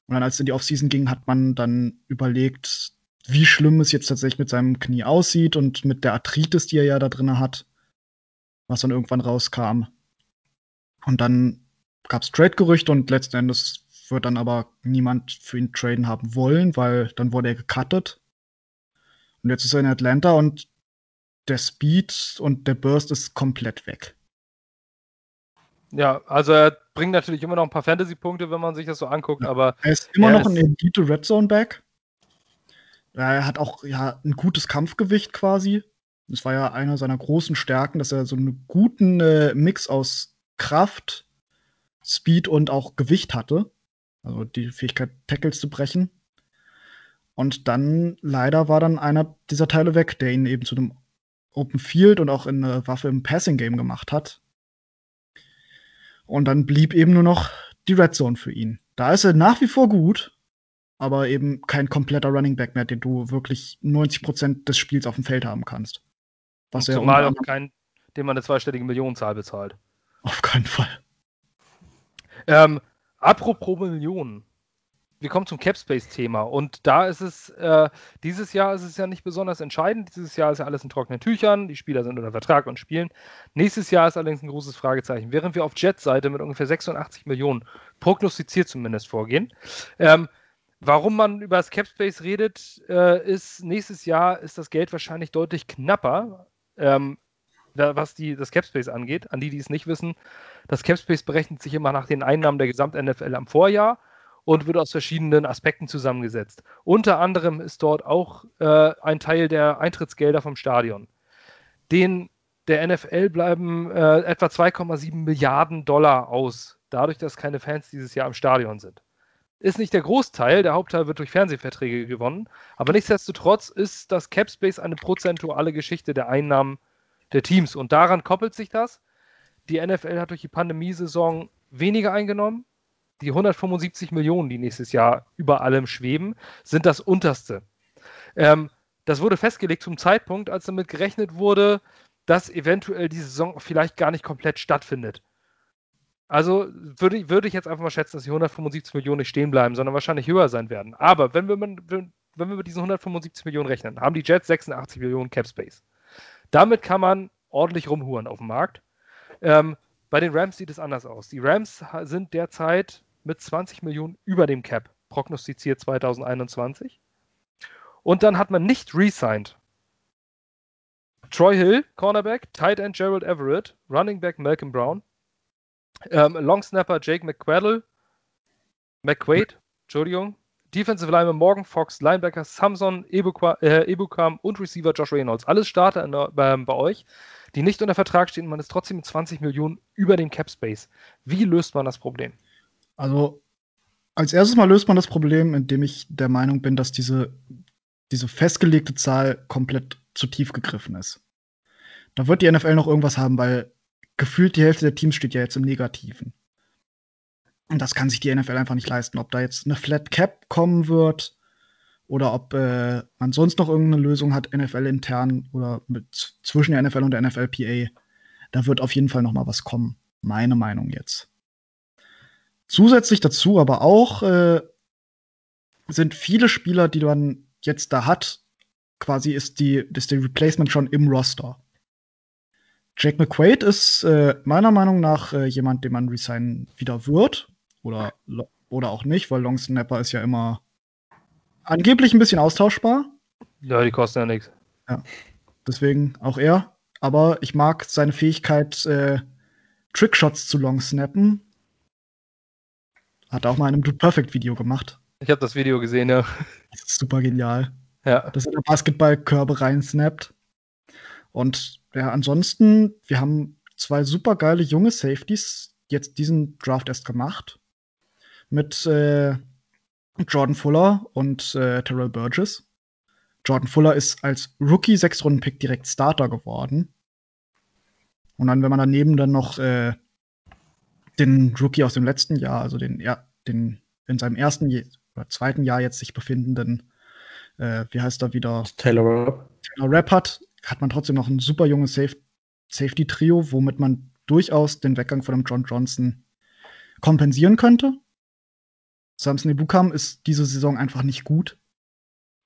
Und dann, als es in die Offseason ging, hat man dann überlegt, wie schlimm es jetzt tatsächlich mit seinem Knie aussieht und mit der Arthritis, die er ja da drin hat, was dann irgendwann rauskam. Und dann gab es Trade-Gerüchte und letzten Endes wird dann aber niemand für ihn traden haben wollen, weil dann wurde er gecuttet. Und jetzt ist er in Atlanta und der Speed und der Burst ist komplett weg. Ja, also er bringt natürlich immer noch ein paar Fantasy-Punkte, wenn man sich das so anguckt, Ja. aber Er ist immer Er noch ein ist- Elite Red Zone Back. Er hat auch ja ein gutes Kampfgewicht quasi. Das war ja einer seiner großen Stärken, dass er so einen guten äh, Mix aus Kraft, Speed und auch Gewicht hatte. Also die Fähigkeit, Tackles zu brechen. Und dann leider war dann einer dieser Teile weg, der ihn eben zu einem Open Field und auch in eine Waffe im Passing Game gemacht hat. Und dann blieb eben nur noch die Red Zone für ihn. Da ist er nach wie vor gut, aber eben kein kompletter Running Back mehr, den du wirklich 90% des Spiels auf dem Feld haben kannst. Was er zumal auch kein, dem man eine zweistellige Millionenzahl bezahlt. auf keinen Fall. Ähm, apropos Millionen. Wir kommen zum Capspace-Thema und da ist es, äh, dieses Jahr ist es ja nicht besonders entscheidend. Dieses Jahr ist ja alles in trockenen Tüchern, die Spieler sind unter Vertrag und spielen. Nächstes Jahr ist allerdings ein großes Fragezeichen. Während wir auf Jets-Seite mit ungefähr 86 Millionen prognostiziert zumindest vorgehen. Ähm, warum man über das Capspace redet, äh, ist, nächstes Jahr ist das Geld wahrscheinlich deutlich knapper, ähm, da, was die, das Capspace angeht. An die, die es nicht wissen, das Capspace berechnet sich immer nach den Einnahmen der Gesamt-NFL am Vorjahr und wird aus verschiedenen Aspekten zusammengesetzt. Unter anderem ist dort auch äh, ein Teil der Eintrittsgelder vom Stadion. Den der NFL bleiben äh, etwa 2,7 Milliarden Dollar aus, dadurch, dass keine Fans dieses Jahr im Stadion sind. Ist nicht der Großteil, der Hauptteil wird durch Fernsehverträge gewonnen, aber nichtsdestotrotz ist das Capspace eine prozentuale Geschichte der Einnahmen der Teams und daran koppelt sich das. Die NFL hat durch die Pandemiesaison weniger eingenommen. Die 175 Millionen, die nächstes Jahr über allem schweben, sind das unterste. Ähm, das wurde festgelegt zum Zeitpunkt, als damit gerechnet wurde, dass eventuell die Saison vielleicht gar nicht komplett stattfindet. Also würde, würde ich jetzt einfach mal schätzen, dass die 175 Millionen nicht stehen bleiben, sondern wahrscheinlich höher sein werden. Aber wenn wir, wenn, wenn wir mit diesen 175 Millionen rechnen, haben die Jets 86 Millionen Cap Space. Damit kann man ordentlich rumhuren auf dem Markt. Ähm, bei den Rams sieht es anders aus. Die Rams sind derzeit mit 20 Millionen über dem Cap prognostiziert 2021. Und dann hat man nicht re-signed. Troy Hill, Cornerback, Tight End Gerald Everett, Running Back Malcolm Brown, ähm, Long Snapper Jake McQuaddle, McQuaid, Entschuldigung, Defensive Lineman Morgan Fox, Linebacker Samson, Ebukam, äh, und Receiver Josh Reynolds. Alles Starter der, bei, bei, euch, die nicht unter Vertrag stehen. Man ist trotzdem mit 20 Millionen über dem Cap Space. Wie löst man das Problem? Also, als erstes mal löst man das Problem, indem ich der Meinung bin, dass diese diese festgelegte Zahl komplett zu tief gegriffen ist. Da wird die NFL noch irgendwas haben, weil gefühlt die Hälfte der Teams steht ja jetzt im Negativen. Und das kann sich die NFL einfach nicht leisten. Ob da jetzt eine Flat Cap kommen wird oder ob äh, man sonst noch irgendeine Lösung hat, NFL intern oder mit, zwischen der NFL und der NFLPA, da wird auf jeden Fall noch mal was kommen. Meine Meinung jetzt. Zusätzlich dazu aber auch äh, sind viele Spieler, die man jetzt da hat, quasi ist die, ist die Replacement schon im Roster. Jake McQuaid ist äh, meiner Meinung nach äh, jemand, den man resignen wieder wird. Oder, oder auch nicht, weil Long Snapper ist ja immer angeblich ein bisschen austauschbar. Ja, die kosten ja nichts. Ja. Deswegen auch er. Aber ich mag seine Fähigkeit, äh, Trickshots zu long snappen. Hat auch mal in einem Dude Perfect Video gemacht. Ich habe das Video gesehen, ja. Das ist super genial. Ja. Dass er Basketballkörbe reinsnappt. Und ja, ansonsten, wir haben zwei super geile junge Safeties jetzt diesen Draft erst gemacht. Mit äh, Jordan Fuller und äh, Terrell Burgess. Jordan Fuller ist als Rookie Sechs-Runden-Pick direkt Starter geworden. Und dann, wenn man daneben dann noch äh, den Rookie aus dem letzten Jahr, also den, ja, den in seinem ersten oder zweiten Jahr jetzt sich befindenden, äh, wie heißt er wieder? Taylor Rapp. Taylor Rapp hat, hat man trotzdem noch ein super junges Safe Safety-Trio, womit man durchaus den Weggang von dem John Johnson kompensieren könnte. Samson Ibukam ist diese Saison einfach nicht gut.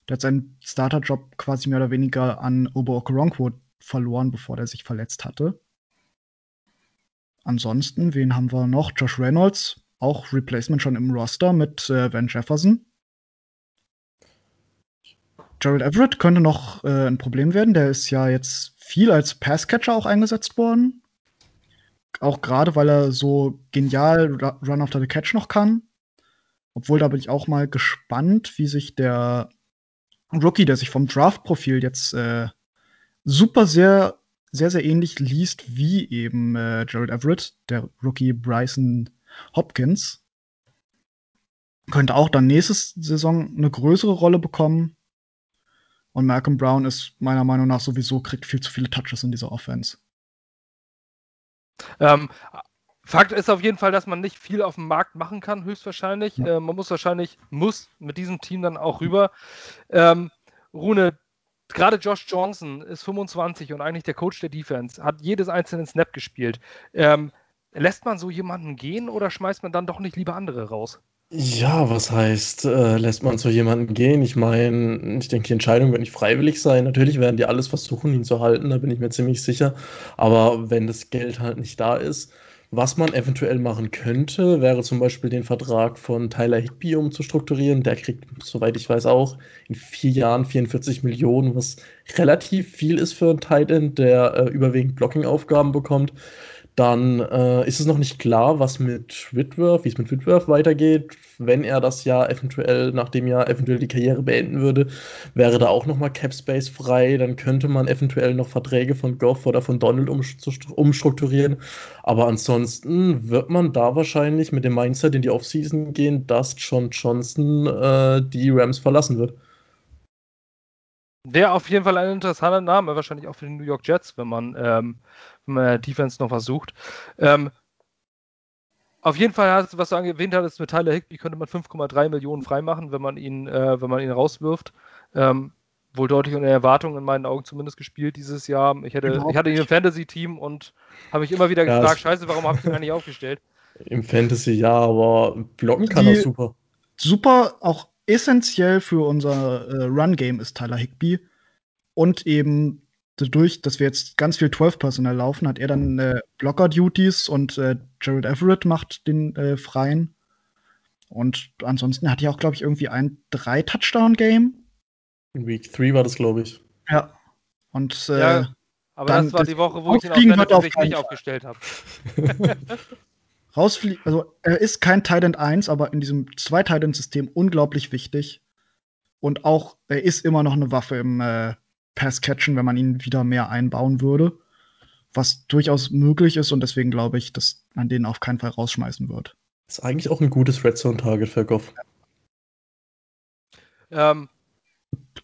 Der hat seinen Starterjob quasi mehr oder weniger an Obo Okoronkwo verloren, bevor der sich verletzt hatte. Ansonsten, wen haben wir noch? Josh Reynolds, auch Replacement schon im Roster mit äh, Van Jefferson. Gerald Everett könnte noch äh, ein Problem werden. Der ist ja jetzt viel als Passcatcher auch eingesetzt worden. Auch gerade, weil er so genial Run after the Catch noch kann. Obwohl, da bin ich auch mal gespannt, wie sich der Rookie, der sich vom Draft-Profil jetzt äh, super sehr, sehr, sehr ähnlich liest wie eben äh, Gerald Everett, der Rookie Bryson Hopkins, könnte auch dann nächste Saison eine größere Rolle bekommen. Und Malcolm Brown ist meiner Meinung nach sowieso, kriegt viel zu viele Touches in dieser Offense. Ähm, Fakt ist auf jeden Fall, dass man nicht viel auf dem Markt machen kann, höchstwahrscheinlich. Ja. Äh, man muss wahrscheinlich, muss mit diesem Team dann auch rüber. Ähm, Rune, gerade Josh Johnson ist 25 und eigentlich der Coach der Defense, hat jedes einzelne Snap gespielt. Ähm, lässt man so jemanden gehen oder schmeißt man dann doch nicht lieber andere raus? Ja, was heißt, äh, lässt man so jemanden gehen? Ich meine, ich denke, die Entscheidung wird nicht freiwillig sein. Natürlich werden die alles versuchen, ihn zu halten, da bin ich mir ziemlich sicher. Aber wenn das Geld halt nicht da ist, was man eventuell machen könnte, wäre zum Beispiel den Vertrag von Tyler Higby umzustrukturieren. Der kriegt, soweit ich weiß, auch in vier Jahren 44 Millionen, was relativ viel ist für einen Titan, der äh, überwiegend Blocking-Aufgaben bekommt. Dann äh, ist es noch nicht klar, was mit Whitworth, wie es mit Whitworth weitergeht. Wenn er das Jahr eventuell, nach dem Jahr eventuell die Karriere beenden würde, wäre da auch nochmal Cap Space frei. Dann könnte man eventuell noch Verträge von Goff oder von Donald umstrukturieren. Aber ansonsten wird man da wahrscheinlich mit dem Mindset in die Offseason gehen, dass John Johnson äh, die Rams verlassen wird. Wäre auf jeden Fall ein interessanter Name, wahrscheinlich auch für die New York Jets, wenn man, ähm, wenn man Defense noch was sucht. Ähm, auf jeden Fall, was du erwähnt hattest, mit Tyler Higby könnte man 5,3 Millionen freimachen, wenn man ihn, äh, wenn man ihn rauswirft. Ähm, wohl deutlich unter Erwartungen in meinen Augen zumindest gespielt dieses Jahr. Ich, hätte, ich hatte ihn im Fantasy-Team und habe mich immer wieder ja, gefragt, scheiße, warum habe ich ihn eigentlich aufgestellt? Im Fantasy ja, aber blocken kann er super. Super, auch essentiell für unser äh, Run-Game ist Tyler Higby. Und eben dadurch, dass wir jetzt ganz viel 12-Personal laufen, hat er dann äh, Blocker-Duties und äh, Gerald Everett macht den äh, freien. Und ansonsten hat er auch, glaube ich, irgendwie ein Drei-Touchdown-Game. In Week 3 war das, glaube ich. Ja. Und äh, ja, aber das war die Woche, wo ich ihn auf Fantasy nicht aufgestellt habe. rausfliegen. Also er ist kein Titan 1, aber in diesem zwei Titan System unglaublich wichtig. Und auch er ist immer noch eine Waffe im äh, Pass Catchen, wenn man ihn wieder mehr einbauen würde, was durchaus möglich ist und deswegen glaube ich, dass man den auf keinen Fall rausschmeißen wird. Ist eigentlich auch ein gutes Red Zone Target für Goff. Ähm,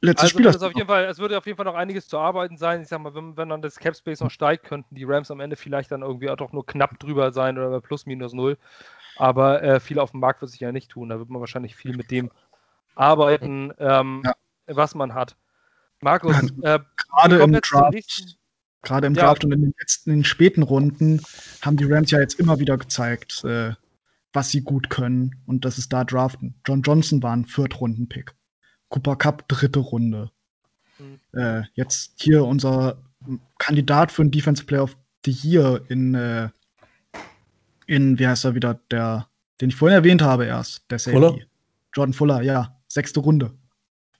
letztes Also Spiel. das auf jeden Fall, es würde auf jeden Fall noch einiges zu arbeiten sein. Ich sag mal, wenn, wenn dann das Cap Space noch steigt, könnten die Rams am Ende vielleicht dann irgendwie auch doch nur knapp drüber sein oder bei plus minus null. Aber äh, viel auf dem Markt wird sich ja nicht tun. Da wird man wahrscheinlich viel mit dem arbeiten, ähm, Ja. was man hat. Markus, äh, gerade im Draft, gerade im Ja. Draft und in den letzten, in den späten Runden haben die Rams ja jetzt immer wieder gezeigt, äh, was sie gut können und dass es da draften. John Johnson war ein Viertrunden-Pick. Cooper Cup dritte Runde. Mhm. Äh, jetzt hier unser Kandidat für einen Defensive Player of the Year in, äh, in wie heißt er wieder, der, den ich vorhin erwähnt habe erst, der Safety. Fuller? Jordan Fuller, ja, sechste Runde.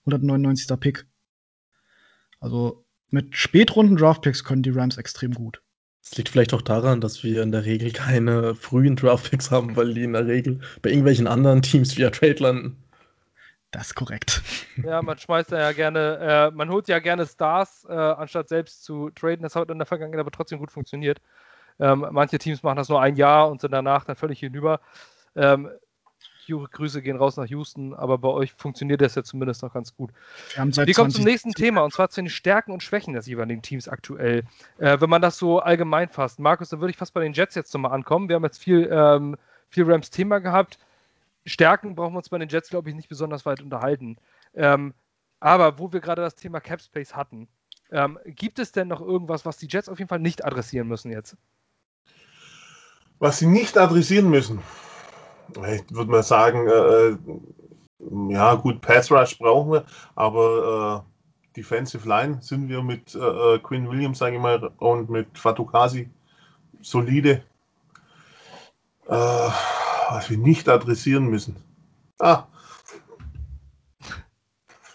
199. Pick. Also mit spätrunden Draftpicks können die Rams extrem gut. Es liegt vielleicht auch daran, dass wir in der Regel keine frühen Draftpicks haben, weil die in der Regel bei irgendwelchen anderen Teams via Trade landen. Das ist korrekt. Ja, man schmeißt da ja gerne, äh, man holt ja gerne Stars, äh, anstatt selbst zu traden. Das hat in der Vergangenheit aber trotzdem gut funktioniert. Ähm, manche Teams machen das nur ein Jahr und sind danach dann völlig hinüber. Ähm, Grüße gehen raus nach Houston, aber bei euch funktioniert das ja zumindest noch ganz gut. Wir kommen zum 20 nächsten Thema und zwar zu den Stärken und Schwächen des jeweiligen Teams aktuell. Äh, wenn man das so allgemein fasst. Markus, da würde ich fast bei den Jets jetzt nochmal ankommen. Wir haben jetzt viel, ähm, viel Rams-Thema gehabt. Stärken brauchen wir uns bei den Jets, glaube ich, nicht besonders weit unterhalten. Ähm, aber wo wir gerade das Thema Cap Space hatten, ähm, gibt es denn noch irgendwas, was die Jets auf jeden Fall nicht adressieren müssen jetzt? Was sie nicht adressieren müssen, ich würde mal sagen, äh, äh, ja gut, Pass Rush brauchen wir, aber äh, Defensive Line sind wir mit äh, äh, Quinn Williams, sage ich mal, und mit Fatukasi solide. Äh, was wir nicht adressieren müssen. Ah.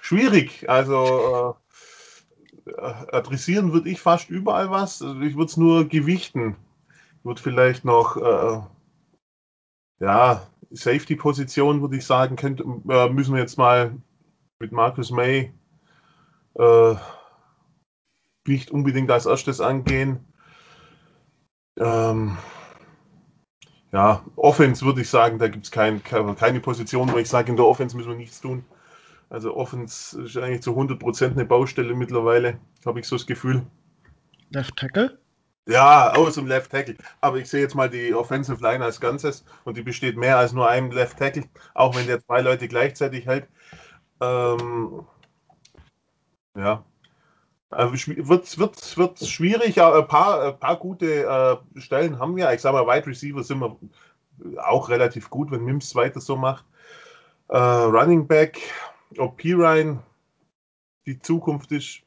Schwierig. Also äh, adressieren würde ich fast überall was. Also ich würde es nur gewichten. Ich würde vielleicht noch äh, ja, Safety-Position, würde ich sagen, könnte, äh, müssen wir jetzt mal mit Marcus May äh, nicht unbedingt als erstes angehen. Ähm, ja, Offense würde ich sagen, da gibt es kein, keine Position, wo ich sage, in der Offense müssen wir nichts tun. Also Offense ist eigentlich zu 100% eine Baustelle mittlerweile, habe ich so das Gefühl. Left Tackle? Ja, aus dem Left Tackle. Aber ich sehe jetzt mal die Offensive Line als Ganzes und die besteht mehr als nur einem Left Tackle, auch wenn der zwei Leute gleichzeitig hält. Ähm, ja. Wird, wird, wird schwierig, aber ein paar, ein paar gute äh, Stellen haben wir. Ich sage mal, Wide Receiver sind wir auch relativ gut, wenn Mims weiter so macht. Äh, Running Back, ob Pirine die Zukunft ist,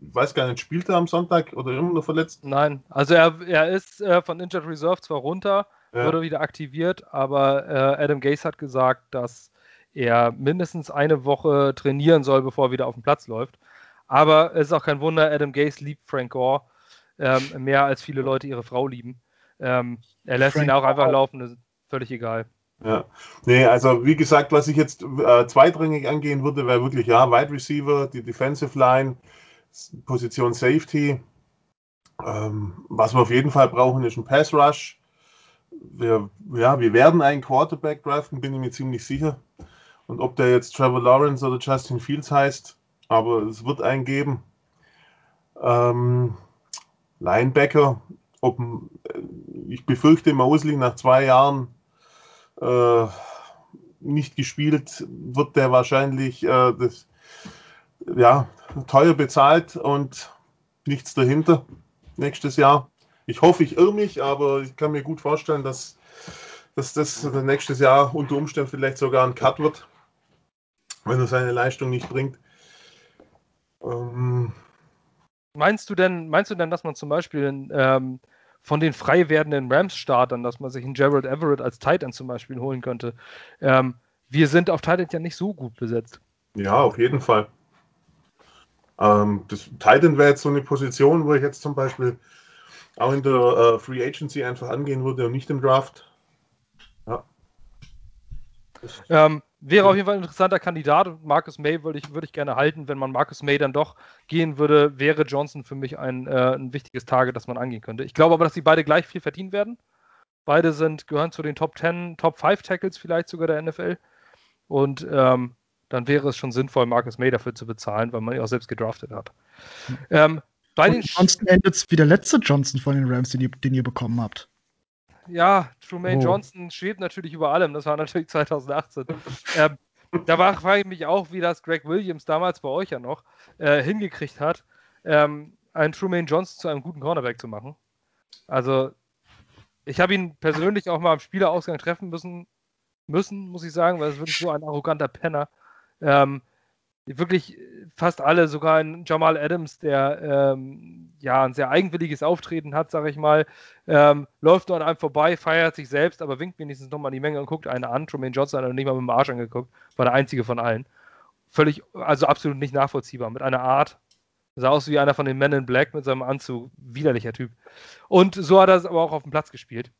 weiß gar nicht, spielt er am Sonntag oder immer noch verletzt? Nein, also er, er ist äh, von Injured Reserve zwar runter, Ja. wurde wieder aktiviert, aber äh, Adam Gase hat gesagt, dass er mindestens eine Woche trainieren soll, bevor er wieder auf den Platz läuft. Aber es ist auch kein Wunder, Adam Gase liebt Frank Gore ähm, mehr als viele Leute ihre Frau lieben. Ähm, er lässt Frank ihn auch einfach laufen, das ist völlig egal. Ja. Nee, also wie gesagt, was ich jetzt äh, zweitrangig angehen würde, wäre wirklich, ja, Wide Receiver, die Defensive Line, Position Safety. Ähm, was wir auf jeden Fall brauchen, ist ein Pass Rush. Wir, ja, wir werden einen Quarterback draften, bin ich mir ziemlich sicher. Und ob der jetzt Trevor Lawrence oder Justin Fields heißt, aber es wird einen geben. Ähm, Linebacker, ob, äh, ich befürchte, Mosley nach zwei Jahren äh, nicht gespielt, wird der wahrscheinlich äh, das, ja, teuer bezahlt und nichts dahinter nächstes Jahr. Ich hoffe, ich irre mich, aber ich kann mir gut vorstellen, dass, dass das nächstes Jahr unter Umständen vielleicht sogar ein Cut wird, wenn er seine Leistung nicht bringt. Ähm, Meinst du denn, meinst du denn, dass man zum Beispiel ähm, von den frei werdenden Rams-Startern, dass man sich einen Gerald Everett als Tight End zum Beispiel holen könnte? Ähm, wir sind auf Tight End ja nicht so gut besetzt. Ja, auf jeden Fall. Ähm, das Titan wäre jetzt so eine Position, wo ich jetzt zum Beispiel auch in der äh, Free Agency einfach angehen würde und nicht im Draft. Ja. Ähm, wäre auf jeden Fall ein interessanter Kandidat und Marcus May würde ich, würde ich gerne halten. Wenn man Marcus May dann doch gehen würde, wäre Johnson für mich ein, äh, ein wichtiges Target, das man angehen könnte. Ich glaube aber, dass sie beide gleich viel verdienen werden. Beide sind, gehören zu den Top 10, Top 5 Tackles vielleicht sogar der NFL. Und ähm, dann wäre es schon sinnvoll, Marcus May dafür zu bezahlen, weil man ihn auch selbst gedraftet hat. Ähm, bei Und den ansonsten endet es wie der letzte Johnson von den Rams, den ihr, den ihr bekommen habt. Ja, Trumaine Oh. Johnson schwebt natürlich über allem. Das war natürlich 2018. ähm, da war, frage ich mich auch, wie das Greg Williams damals bei euch ja noch äh, hingekriegt hat, ähm, einen Trumaine Johnson zu einem guten Cornerback zu machen. Also, ich habe ihn persönlich auch mal am Spielerausgang treffen müssen, müssen, muss ich sagen, weil es wirklich so ein arroganter Penner. Ähm, wirklich fast alle, sogar ein Jamal Adams, der ähm, ja ein sehr eigenwilliges Auftreten hat, sage ich mal, ähm, läuft nur an einem vorbei, feiert sich selbst, aber winkt wenigstens nochmal in die Menge und guckt einen an. Trumaine Johnson hat er nicht mal mit dem Arsch angeguckt, war der einzige von allen. Völlig, also absolut nicht nachvollziehbar. Mit einer Art, sah aus wie einer von den Men in Black mit seinem Anzug, widerlicher Typ. Und so hat er es aber auch auf dem Platz gespielt.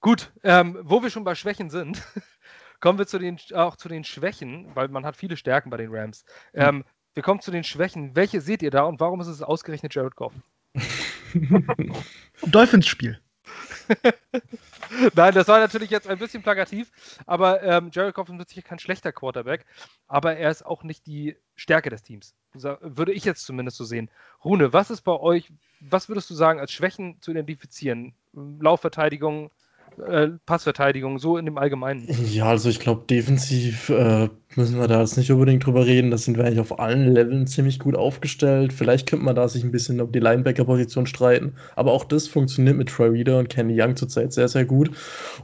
Gut, ähm, wo wir schon bei Schwächen sind, kommen wir zu den, auch zu den Schwächen, weil man hat viele Stärken bei den Rams. Ähm, wir kommen zu den Schwächen. Welche seht ihr da und warum ist es ausgerechnet Jared Goff? Dolphins-Spiel. Nein, das war natürlich jetzt ein bisschen plakativ, aber ähm, Jared Goff ist natürlich kein schlechter Quarterback, aber er ist auch nicht die Stärke des Teams. Würde ich jetzt zumindest so sehen. Rune, was ist bei euch, was würdest du sagen, als Schwächen zu identifizieren? Laufverteidigung, äh, Passverteidigung, so in dem Allgemeinen. Ja, also ich glaube, defensiv äh, müssen wir da jetzt nicht unbedingt drüber reden. Da sind wir eigentlich auf allen Leveln ziemlich gut aufgestellt. Vielleicht könnte man da sich ein bisschen um die Linebacker-Position streiten. Aber auch das funktioniert mit Troy Reader und Kenny Young zurzeit sehr, sehr gut.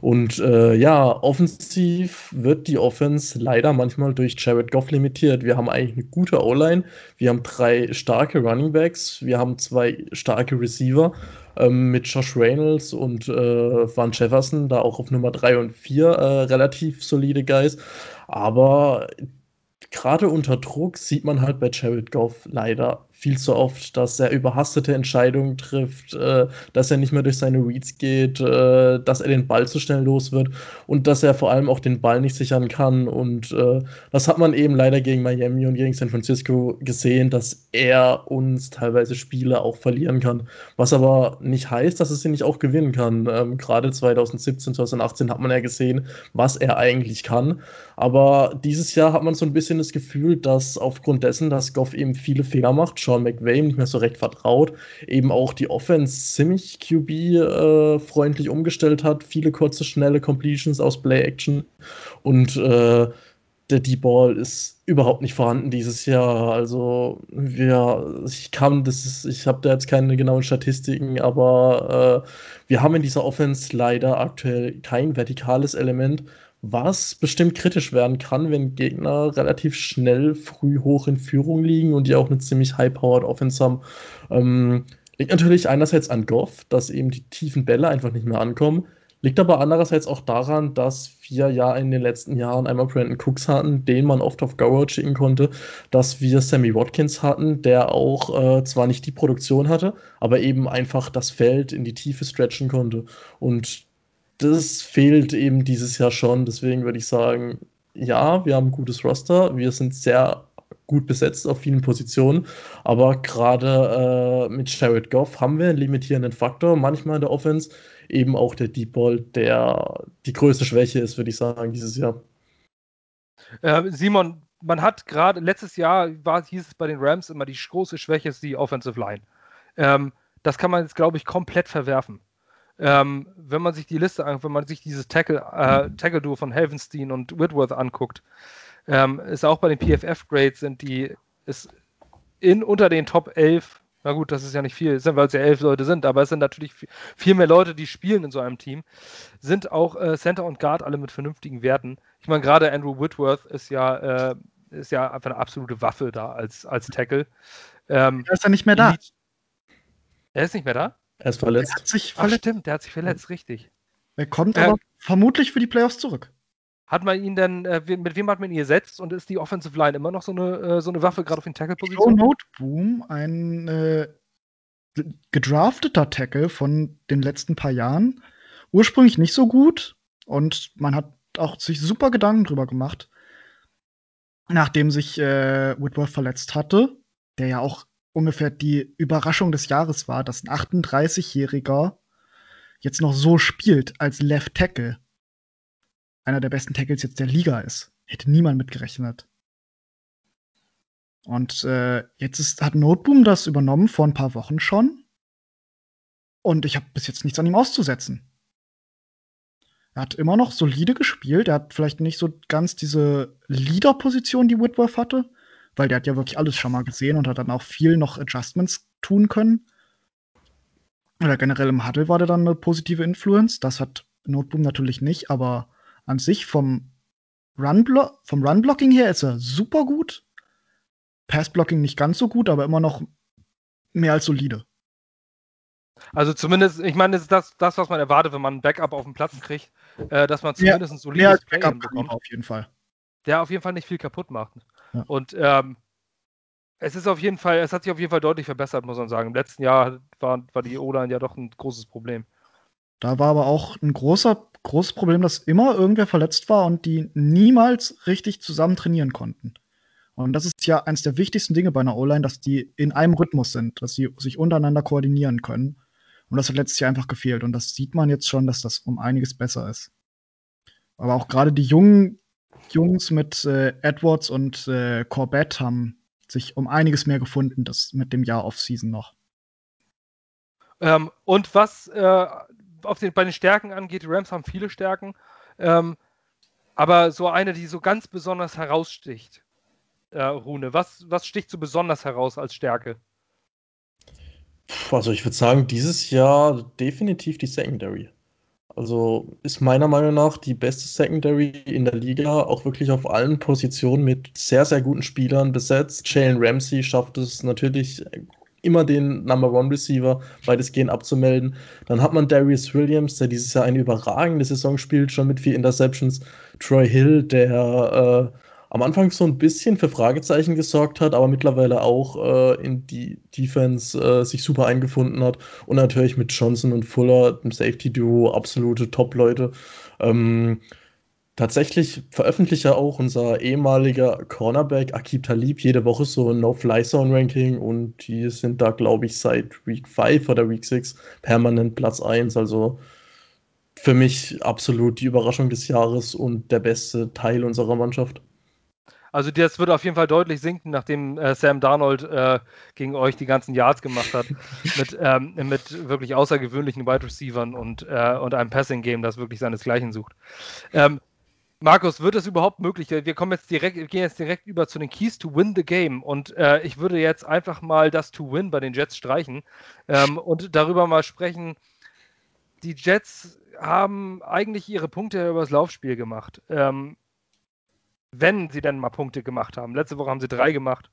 Und äh, ja, offensiv wird die Offense leider manchmal durch Jared Goff limitiert. Wir haben eigentlich eine gute O-Line. Wir haben drei starke Running Backs. Wir haben zwei starke Receiver ähm, mit Josh Reynolds und äh, Van Jefferson, da auch auf Nummer 3 und 4 äh, relativ solide Guys. Aber gerade unter Druck sieht man halt bei Jared Goff leider viel zu oft, dass er überhastete Entscheidungen trifft, äh, dass er nicht mehr durch seine Reads geht, äh, dass er den Ball zu schnell los wird und dass er vor allem auch den Ball nicht sichern kann. Und äh, das hat man eben leider gegen Miami und gegen San Francisco gesehen, dass er uns teilweise Spiele auch verlieren kann. Was aber nicht heißt, dass es sie nicht auch gewinnen kann. Ähm, Gerade 2017, 2018 hat man ja gesehen, was er eigentlich kann. Aber dieses Jahr hat man so ein bisschen das Gefühl, dass aufgrund dessen, dass Goff eben viele Fehler macht, Sean McVay nicht mehr so recht vertraut, eben auch die Offense ziemlich QB-freundlich umgestellt hat, viele kurze, schnelle Completions aus Play-Action und äh, der D-Ball ist überhaupt nicht vorhanden dieses Jahr. Also wir, ich kann, das ist, ich habe da jetzt keine genauen Statistiken, aber äh, wir haben in dieser Offense leider aktuell kein vertikales Element, was bestimmt kritisch werden kann, wenn Gegner relativ schnell früh hoch in Führung liegen und die auch eine ziemlich high-powered Offense haben. Ähm, liegt natürlich einerseits an Goff, dass eben die tiefen Bälle einfach nicht mehr ankommen. Liegt aber andererseits auch daran, dass wir ja in den letzten Jahren einmal Brandon Cooks hatten, den man oft auf Go schicken konnte, dass wir Sammy Watkins hatten, der auch äh, zwar nicht die Produktion hatte, aber eben einfach das Feld in die Tiefe stretchen konnte. Und das fehlt eben dieses Jahr schon. Deswegen würde ich sagen, ja, wir haben ein gutes Roster. Wir sind sehr gut besetzt auf vielen Positionen. Aber gerade äh, mit Jared Goff haben wir einen limitierenden Faktor. Manchmal in der Offense eben auch der Deep Ball, der die größte Schwäche ist, würde ich sagen, dieses Jahr. Äh, Simon, man hat gerade letztes Jahr war, hieß es bei den Rams immer, die große Schwäche ist die Offensive Line. Ähm, das kann man jetzt, glaube ich, komplett verwerfen. Ähm, wenn man sich die Liste anguckt, wenn man sich dieses Tackle, äh, Tackle-Duo von Helvenstein und Whitworth anguckt, ähm, ist auch bei den PFF-Grades sind die ist in unter den Top 11, na gut, das ist ja nicht viel, weil es ja elf Leute sind, aber es sind natürlich viel, viel mehr Leute, die spielen in so einem Team, sind auch äh, Center und Guard alle mit vernünftigen Werten. Ich meine, gerade Andrew Whitworth ist ja, äh, ist ja einfach eine absolute Waffe da als, als Tackle. Ähm, Er ist ja nicht mehr da. Elite- Er ist nicht mehr da? Er ist Er verletzt. hat sich Ach, verletzt. stimmt, der hat sich verletzt, richtig. Er kommt Ja. aber vermutlich für die Playoffs zurück. Hat man ihn denn, äh, mit wem hat man ihn ersetzt und ist die Offensive Line immer noch so eine, äh, so eine Waffe, gerade auf den Joe Tackle-Positionen? Noteboom, ein äh, gedrafteter Tackle von den letzten paar Jahren. Ursprünglich nicht so gut und man hat auch sich super Gedanken drüber gemacht, nachdem sich äh, Whitworth verletzt hatte, der ja auch ungefähr die Überraschung des Jahres war, dass ein 38-Jähriger jetzt noch so spielt als Left Tackle. Einer der besten Tackles jetzt der Liga ist. Hätte niemand mitgerechnet. Und äh, jetzt ist, hat Noteboom das übernommen vor ein paar Wochen schon. Und ich habe bis jetzt nichts an ihm auszusetzen. Er hat immer noch solide gespielt. Er hat vielleicht nicht so ganz diese Leader-Position, die Whitworth hatte, weil der hat ja wirklich alles schon mal gesehen und hat dann auch viel noch Adjustments tun können. Oder generell im Huddle war der dann eine positive Influence. Das hat Noteboom natürlich nicht, aber an sich vom Run-Blocking vom Run her ist er super gut. Pass-Blocking nicht ganz so gut, aber immer noch mehr als solide. Also zumindest, ich meine, das ist das, das, was man erwartet, wenn man ein Backup auf den Platz kriegt, äh, dass man zumindest ja, ein solides Play bekommt. Auf jeden Fall. Der auf jeden Fall nicht viel kaputt macht. Ja. Und ähm, es ist auf jeden Fall, es hat sich auf jeden Fall deutlich verbessert, muss man sagen. Im letzten Jahr war, war die O-Line ja doch ein großes Problem. Da war aber auch ein großer, großes Problem, dass immer irgendwer verletzt war und die niemals richtig zusammen trainieren konnten. Und das ist ja eines der wichtigsten Dinge bei einer O-Line, dass die in einem Rhythmus sind, dass sie sich untereinander koordinieren können. Und das hat letztes Jahr einfach gefehlt. Und das sieht man jetzt schon, dass das um einiges besser ist. Aber auch gerade die jungen Jungs mit äh, Edwards und äh, Corbett haben sich um einiges mehr gefunden, das mit dem Jahr Off-Season noch. Ähm, und was äh, auf den, bei den Stärken angeht, die Rams haben viele Stärken, ähm, aber so eine, die so ganz besonders heraussticht, äh, Rune, was, was sticht so besonders heraus als Stärke? Also ich würde sagen, dieses Jahr definitiv die Secondary. Also ist meiner Meinung nach die beste Secondary in der Liga, auch wirklich auf allen Positionen mit sehr, sehr guten Spielern besetzt. Jalen Ramsey schafft es natürlich immer den Number One Receiver weitestgehend abzumelden. Dann hat man Darius Williams, der dieses Jahr eine überragende Saison spielt, schon mit vier Interceptions. Troy Hill, der äh, am Anfang so ein bisschen für Fragezeichen gesorgt hat, aber mittlerweile auch äh, in die Defense äh, sich super eingefunden hat. Und natürlich mit Johnson und Fuller, dem Safety-Duo, absolute Top-Leute. Ähm, tatsächlich veröffentlicht ja auch unser ehemaliger Cornerback Akib Talib jede Woche so ein No-Fly-Zone-Ranking und die sind da, glaube ich, seit Week 5 oder Week 6 permanent Platz 1. Also für mich absolut die Überraschung des Jahres und der beste Teil unserer Mannschaft. Also das wird auf jeden Fall deutlich sinken, nachdem äh, Sam Darnold äh, gegen euch die ganzen Yards gemacht hat. mit, ähm, mit wirklich außergewöhnlichen Wide Receivern und, äh, und einem Passing-Game, das wirklich seinesgleichen sucht. Ähm, Markus, wird es überhaupt möglich? Wir kommen jetzt direkt, wir gehen jetzt direkt über zu den Keys to Win the Game und äh, ich würde jetzt einfach mal das To Win bei den Jets streichen ähm, und darüber mal sprechen. Die Jets haben eigentlich ihre Punkte über das Laufspiel gemacht. Ähm, wenn sie denn mal Punkte gemacht haben. Letzte Woche haben sie drei gemacht.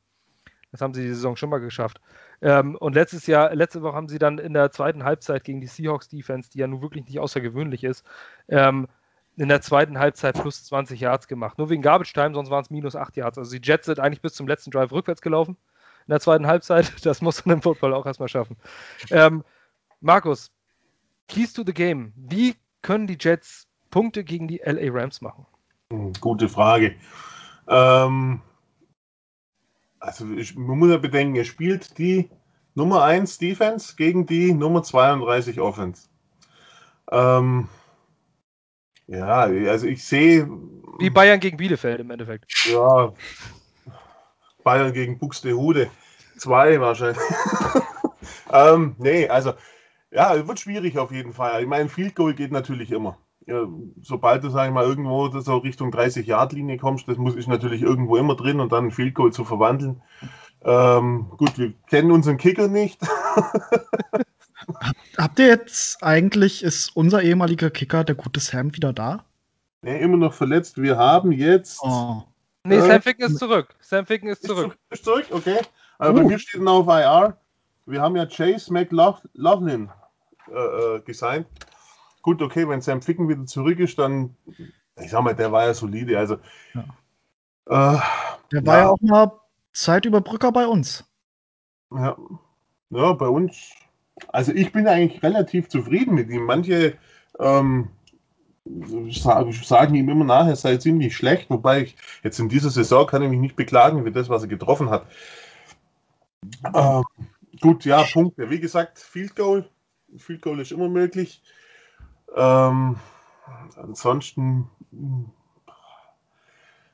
Das haben sie die Saison schon mal geschafft. Ähm, und letztes Jahr, letzte Woche haben sie dann in der zweiten Halbzeit gegen die Seahawks Defense, die ja nun wirklich nicht außergewöhnlich ist, ähm, in der zweiten Halbzeit plus 20 Yards gemacht. Nur wegen Garbage Time, sonst waren es minus 8 Yards. Also die Jets sind eigentlich bis zum letzten Drive rückwärts gelaufen in der zweiten Halbzeit. Das muss man im Football auch erstmal schaffen. Ähm, Markus, Keys to the Game. Wie können die Jets Punkte gegen die LA Rams machen? Hm, gute Frage. Ähm, also ich, man muss ja bedenken, er spielt die Nummer 1 Defense gegen die Nummer 32 Offense. Ähm, ja, also ich sehe. Wie Bayern gegen Bielefeld im Endeffekt. Ja, Bayern gegen Buxtehude. Zwei wahrscheinlich. ähm, nee, also ja, wird schwierig auf jeden Fall. Ich meine, Field Goal geht natürlich immer sobald du, sag ich mal, irgendwo so Richtung 30-Yard-Linie kommst, das muss ich natürlich irgendwo immer drin und dann ein Field Goal zu verwandeln. Ähm, gut, wir kennen unseren Kicker nicht. Habt ihr jetzt eigentlich, ist unser ehemaliger Kicker, der gute Sam, wieder da? Nee, immer noch verletzt. Wir haben jetzt. Oh. Nee, äh, Sam Ficken ist zurück. Sam Ficken ist zurück. Ist zurück, okay. Aber uh. bei mir steht noch auf IR. Wir haben ja Chase McLaughlin äh, äh, gesigned. Gut, okay, wenn Sam Ficken wieder zurück ist, dann, ich sag mal, der war ja solide. Also, ja. Äh, der war ja. ja auch mal Zeitüberbrücker bei uns. Ja. ja, bei uns. Also, ich bin eigentlich relativ zufrieden mit ihm. Manche ähm, sagen ihm immer nach, er sei ziemlich schlecht, wobei ich jetzt in dieser Saison kann ich mich nicht beklagen für das, was er getroffen hat. Ähm, gut, ja, Punkte. Wie gesagt, Field Goal. Field Goal ist immer möglich. Ähm, ansonsten,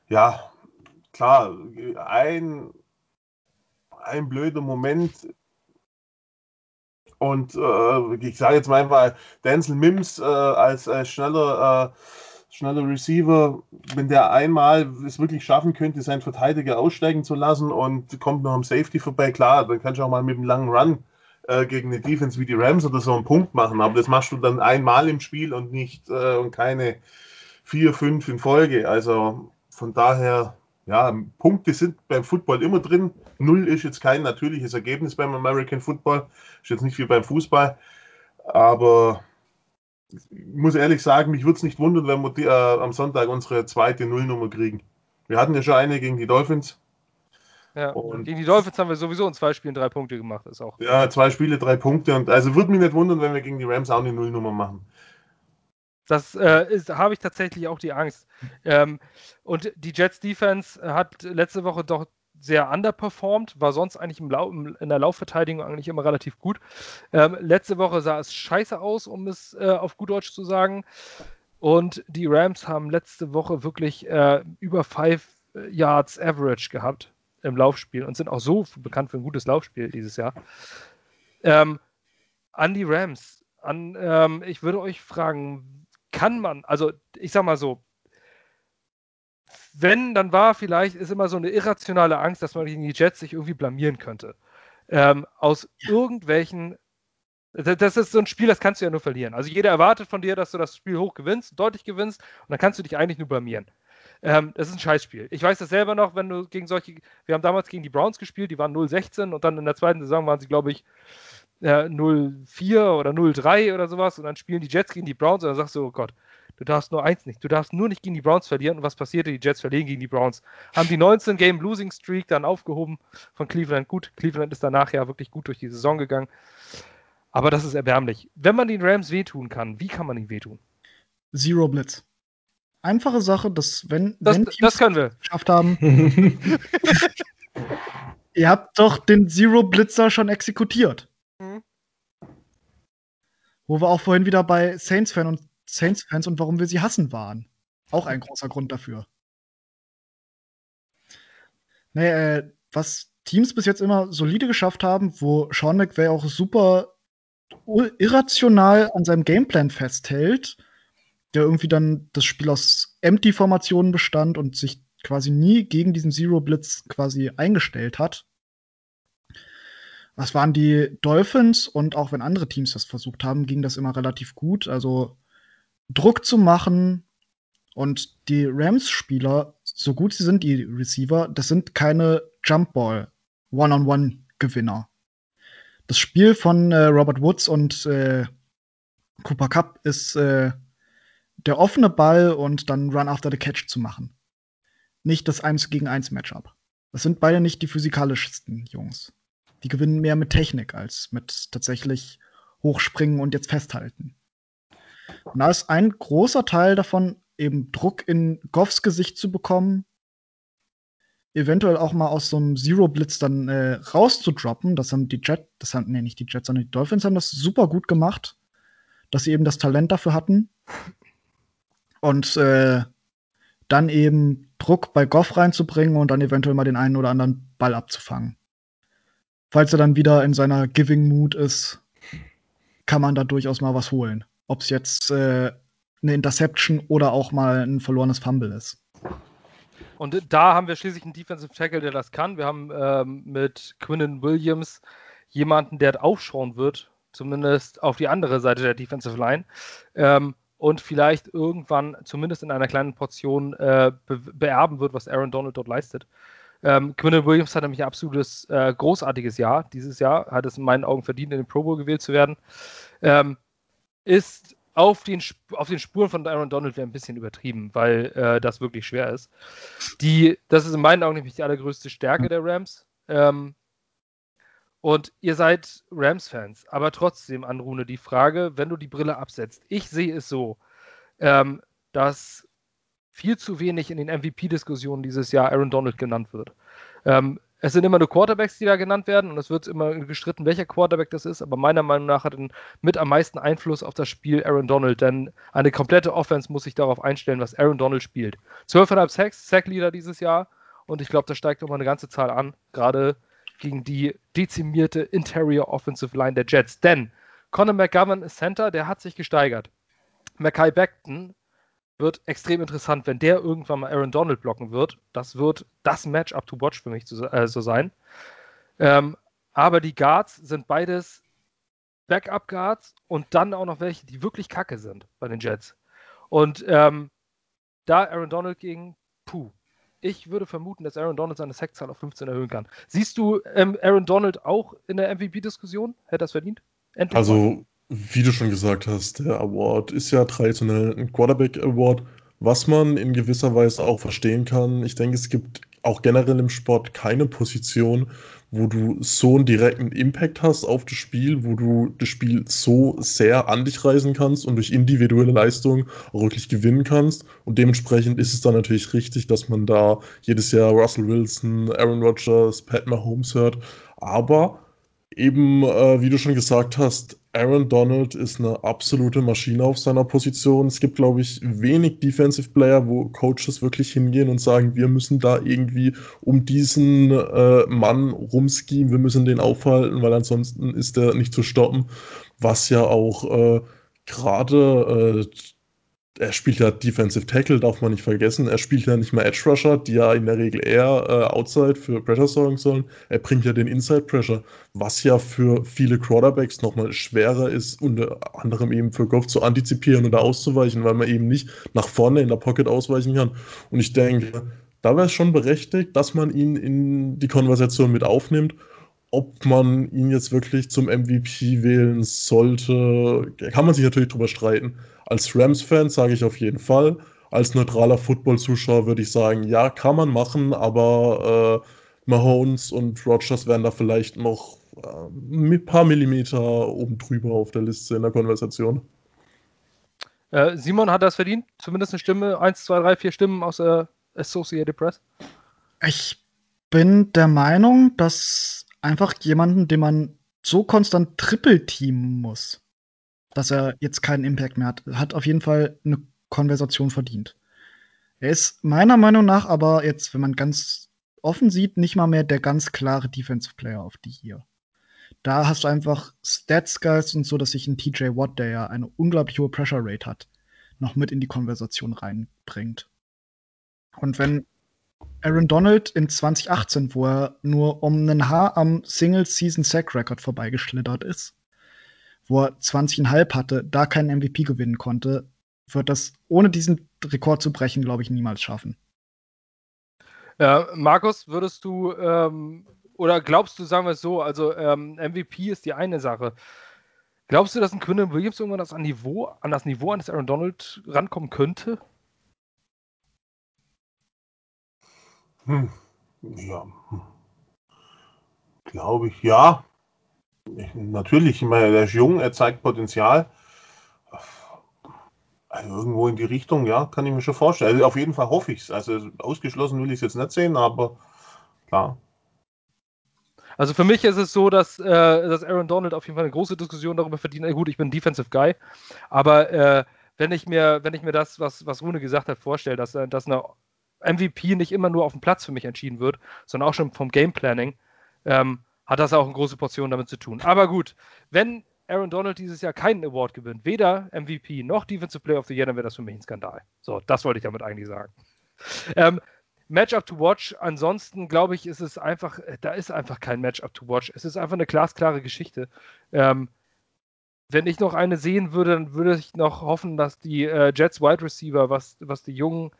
ja, klar, ein, ein blöder Moment. Und äh, ich sage jetzt mal einfach, Denzel Mims äh, als, als schneller, äh, schneller Receiver, wenn der einmal es wirklich schaffen könnte, seinen Verteidiger aussteigen zu lassen und kommt noch am Safety vorbei, klar, dann kannst du auch mal mit einem langen Run äh, gegen eine Defense wie die Rams oder so einen Punkt machen, aber das machst du dann einmal im Spiel und nicht äh, und keine vier, fünf in Folge. Also von daher, ja, Punkte sind beim Football immer drin. Null ist jetzt kein natürliches Ergebnis beim American Football. Ist jetzt nicht wie beim Fußball. Aber ich muss ehrlich sagen, mich würde es nicht wundern, wenn wir die, äh, am Sonntag unsere zweite Nullnummer kriegen. Wir hatten ja schon eine gegen die Dolphins. Ja, und gegen die Dolphins haben wir sowieso in zwei Spielen drei Punkte gemacht. Ist auch ja, zwei Spiele, drei Punkte. Und also würde mich nicht wundern, wenn wir gegen die Rams auch eine Nullnummer machen. Das äh, habe ich tatsächlich auch die Angst. Ähm, und die Jets Defense hat letzte Woche doch sehr underperformed, war sonst eigentlich im Lau in der Laufverteidigung eigentlich immer relativ gut. Ähm, letzte Woche sah es scheiße aus, um es äh, auf gut Deutsch zu sagen. Und die Rams haben letzte Woche wirklich äh, über 5 Yards Average gehabt im Laufspiel und sind auch so bekannt für ein gutes Laufspiel dieses Jahr. Ähm, an die Rams, an, ähm, ich würde euch fragen, kann man, also ich sag mal so, wenn, dann war vielleicht, ist immer so eine irrationale Angst, dass man gegen die Jets sich irgendwie blamieren könnte. Ähm, aus irgendwelchen. Das ist so ein Spiel, das kannst du ja nur verlieren. Also jeder erwartet von dir, dass du das Spiel hoch gewinnst, deutlich gewinnst, und dann kannst du dich eigentlich nur blamieren. Ähm, das ist ein Scheißspiel. Ich weiß das selber noch, wenn du gegen solche. Wir haben damals gegen die Browns gespielt, die waren 0-16 und dann in der zweiten Saison waren sie, glaube ich, äh, 0-4 oder 0-3 oder sowas und dann spielen die Jets gegen die Browns und dann sagst du, oh Gott, du darfst nur eins nicht. Du darfst nur nicht gegen die Browns verlieren. Und was passierte? Die Jets verlieren gegen die Browns. Haben die 19-Game-Losing-Streak dann aufgehoben von Cleveland. Gut, Cleveland ist danach ja wirklich gut durch die Saison gegangen. Aber das ist erbärmlich. Wenn man den Rams wehtun kann, wie kann man ihn wehtun? Zero Blitz. Einfache Sache, dass wenn, das, wenn Teams das können wir. geschafft haben, ihr habt doch den Zero Blitzer schon exekutiert. Mhm. Wo wir auch vorhin wieder bei Saints-Fans und, Saints -Fans und warum wir sie hassen waren. Auch ein großer Grund dafür. Nee, äh, was Teams bis jetzt immer solide geschafft haben, wo Sean McVay auch super irrational an seinem Gameplan festhält, der irgendwie dann das Spiel aus Empty-Formationen bestand und sich quasi nie gegen diesen Zero-Blitz quasi eingestellt hat. Was waren die Dolphins und auch wenn andere Teams das versucht haben, ging das immer relativ gut. Also Druck zu machen und die Rams-Spieler, so gut sie sind, die Receiver, das sind keine Jumpball One-on-One-Gewinner. Das Spiel von äh, Robert Woods und äh, Cooper Cup ist äh, der offene Ball und dann Run after the Catch zu machen. Nicht das 1 gegen 1 Matchup. Das sind beide nicht die physikalischsten Jungs. Die gewinnen mehr mit Technik als mit tatsächlich hochspringen und jetzt festhalten. Und da ist ein großer Teil davon, eben Druck in Goffs Gesicht zu bekommen, eventuell auch mal aus so einem Zero-Blitz dann äh, rauszudroppen. Das haben die Jets, das haben, nee, nicht die Jets, sondern die Dolphins haben das super gut gemacht, dass sie eben das Talent dafür hatten. Und äh, dann eben Druck bei Goff reinzubringen und dann eventuell mal den einen oder anderen Ball abzufangen falls er dann wieder in seiner Giving Mood ist, kann man da durchaus mal was holen. Ob es jetzt äh, eine Interception oder auch mal ein verlorenes Fumble ist. Und da haben wir schließlich einen Defensive Tackle, der das kann. Wir haben ähm, mit Quinnen Williams jemanden, der aufschauen wird, zumindest auf die andere Seite der Defensive Line. Ähm, und vielleicht irgendwann zumindest in einer kleinen Portion äh, be beerben wird, was Aaron Donald dort leistet. Ähm, Quinton Williams hat nämlich ein absolutes äh, großartiges Jahr dieses Jahr, hat es in meinen Augen verdient, in den Pro Bowl gewählt zu werden. Ähm, ist auf den, auf den Spuren von Aaron Donald wäre ein bisschen übertrieben, weil äh, das wirklich schwer ist. Die, das ist in meinen Augen nämlich die allergrößte Stärke der Rams. Ähm, und ihr seid Rams-Fans, aber trotzdem, Anrune, die Frage, wenn du die Brille absetzt, ich sehe es so, ähm, dass viel zu wenig in den MVP-Diskussionen dieses Jahr Aaron Donald genannt wird. Ähm, es sind immer nur Quarterbacks, die da genannt werden und es wird immer gestritten, welcher Quarterback das ist, aber meiner Meinung nach hat er mit am meisten Einfluss auf das Spiel Aaron Donald, denn eine komplette Offense muss sich darauf einstellen, was Aaron Donald spielt. 12,5 Sacks, Sack-Leader dieses Jahr und ich glaube, da steigt nochmal eine ganze Zahl an, gerade gegen die dezimierte Interior Offensive Line der Jets, denn Conor McGovern ist Center, der hat sich gesteigert. Mackay Beckton wird extrem interessant, wenn der irgendwann mal Aaron Donald blocken wird. Das wird das Matchup to watch für mich zu, äh, so sein. Ähm, aber die Guards sind beides Backup-Guards und dann auch noch welche, die wirklich kacke sind bei den Jets. Und ähm, da Aaron Donald gegen, puh, ich würde vermuten, dass Aaron Donald seine Sackzahl auf 15 erhöhen kann. Siehst du ähm, Aaron Donald auch in der MVP-Diskussion? Hätte das verdient? Endlich also, wie du schon gesagt hast, der Award ist ja traditionell ein Quarterback Award, was man in gewisser Weise auch verstehen kann. Ich denke, es gibt auch generell im Sport keine Position, wo du so einen direkten Impact hast auf das Spiel, wo du das Spiel so sehr an dich reißen kannst und durch individuelle Leistung auch wirklich gewinnen kannst. Und dementsprechend ist es dann natürlich richtig, dass man da jedes Jahr Russell Wilson, Aaron Rodgers, Pat Mahomes hört. Aber eben, äh, wie du schon gesagt hast, Aaron Donald ist eine absolute Maschine auf seiner Position. Es gibt, glaube ich, wenig Defensive Player, wo Coaches wirklich hingehen und sagen, wir müssen da irgendwie um diesen äh, Mann rumskiehen, wir müssen den aufhalten, weil ansonsten ist er nicht zu stoppen. Was ja auch äh, gerade äh, er spielt ja Defensive Tackle, darf man nicht vergessen. Er spielt ja nicht mehr Edge Rusher, die ja in der Regel eher äh, Outside für Pressure sorgen sollen. Er bringt ja den Inside Pressure, was ja für viele Quarterbacks nochmal schwerer ist, unter anderem eben für Goff zu antizipieren oder auszuweichen, weil man eben nicht nach vorne in der Pocket ausweichen kann. Und ich denke, da wäre es schon berechtigt, dass man ihn in die Konversation mit aufnimmt. Ob man ihn jetzt wirklich zum MVP wählen sollte, kann man sich natürlich drüber streiten. Als Rams-Fan sage ich auf jeden Fall. Als neutraler Football-Zuschauer würde ich sagen, ja, kann man machen, aber äh, Mahomes und Rogers wären da vielleicht noch äh, ein paar Millimeter oben drüber auf der Liste in der Konversation. Äh, Simon hat das verdient? Zumindest eine Stimme, eins, zwei, drei, vier Stimmen aus der Associated Press? Ich bin der Meinung, dass einfach jemanden, den man so konstant triple-teamen muss, dass er jetzt keinen Impact mehr hat. Hat auf jeden Fall eine Konversation verdient. Er ist meiner Meinung nach aber jetzt, wenn man ganz offen sieht, nicht mal mehr der ganz klare Defensive Player auf die hier. Da hast du einfach Stats Guys und so, dass sich ein TJ Watt, der ja eine unglaublich hohe Pressure Rate hat, noch mit in die Konversation reinbringt. Und wenn Aaron Donald in 2018, wo er nur um ein Haar am Single-Season-Sack-Record vorbeigeschlittert ist, wo er 20,5 hatte, da keinen MVP gewinnen konnte, wird das ohne diesen Rekord zu brechen, glaube ich, niemals schaffen. Ja, Markus, würdest du ähm, oder glaubst du, sagen wir es so, also ähm, MVP ist die eine Sache. Glaubst du, dass ein Quinn Williams irgendwann das an, Niveau, an das Niveau eines Aaron Donald rankommen könnte? Hm. Ja. Hm. Glaube ich, ja. Natürlich, ich meine, er ist jung, er zeigt Potenzial. Also irgendwo in die Richtung, ja, kann ich mir schon vorstellen. Also auf jeden Fall hoffe ich es. Also ausgeschlossen will ich es jetzt nicht sehen, aber klar. Also für mich ist es so, dass, äh, dass Aaron Donald auf jeden Fall eine große Diskussion darüber verdient. Gut, ich bin Defensive Guy, aber äh, wenn ich mir, wenn ich mir das, was, was Rune gesagt hat, vorstelle, dass, dass eine MVP nicht immer nur auf dem Platz für mich entschieden wird, sondern auch schon vom Game Planning, ähm, hat das auch eine große Portion damit zu tun. Aber gut, wenn Aaron Donald dieses Jahr keinen Award gewinnt, weder MVP noch Defensive Player of the Year, dann wäre das für mich ein Skandal. So, das wollte ich damit eigentlich sagen. Ähm, Matchup to watch, ansonsten glaube ich, ist es einfach, da ist einfach kein Matchup to watch. Es ist einfach eine glasklare Geschichte. Ähm, wenn ich noch eine sehen würde, dann würde ich noch hoffen, dass die äh, Jets Wide Receiver, was, was die jungen,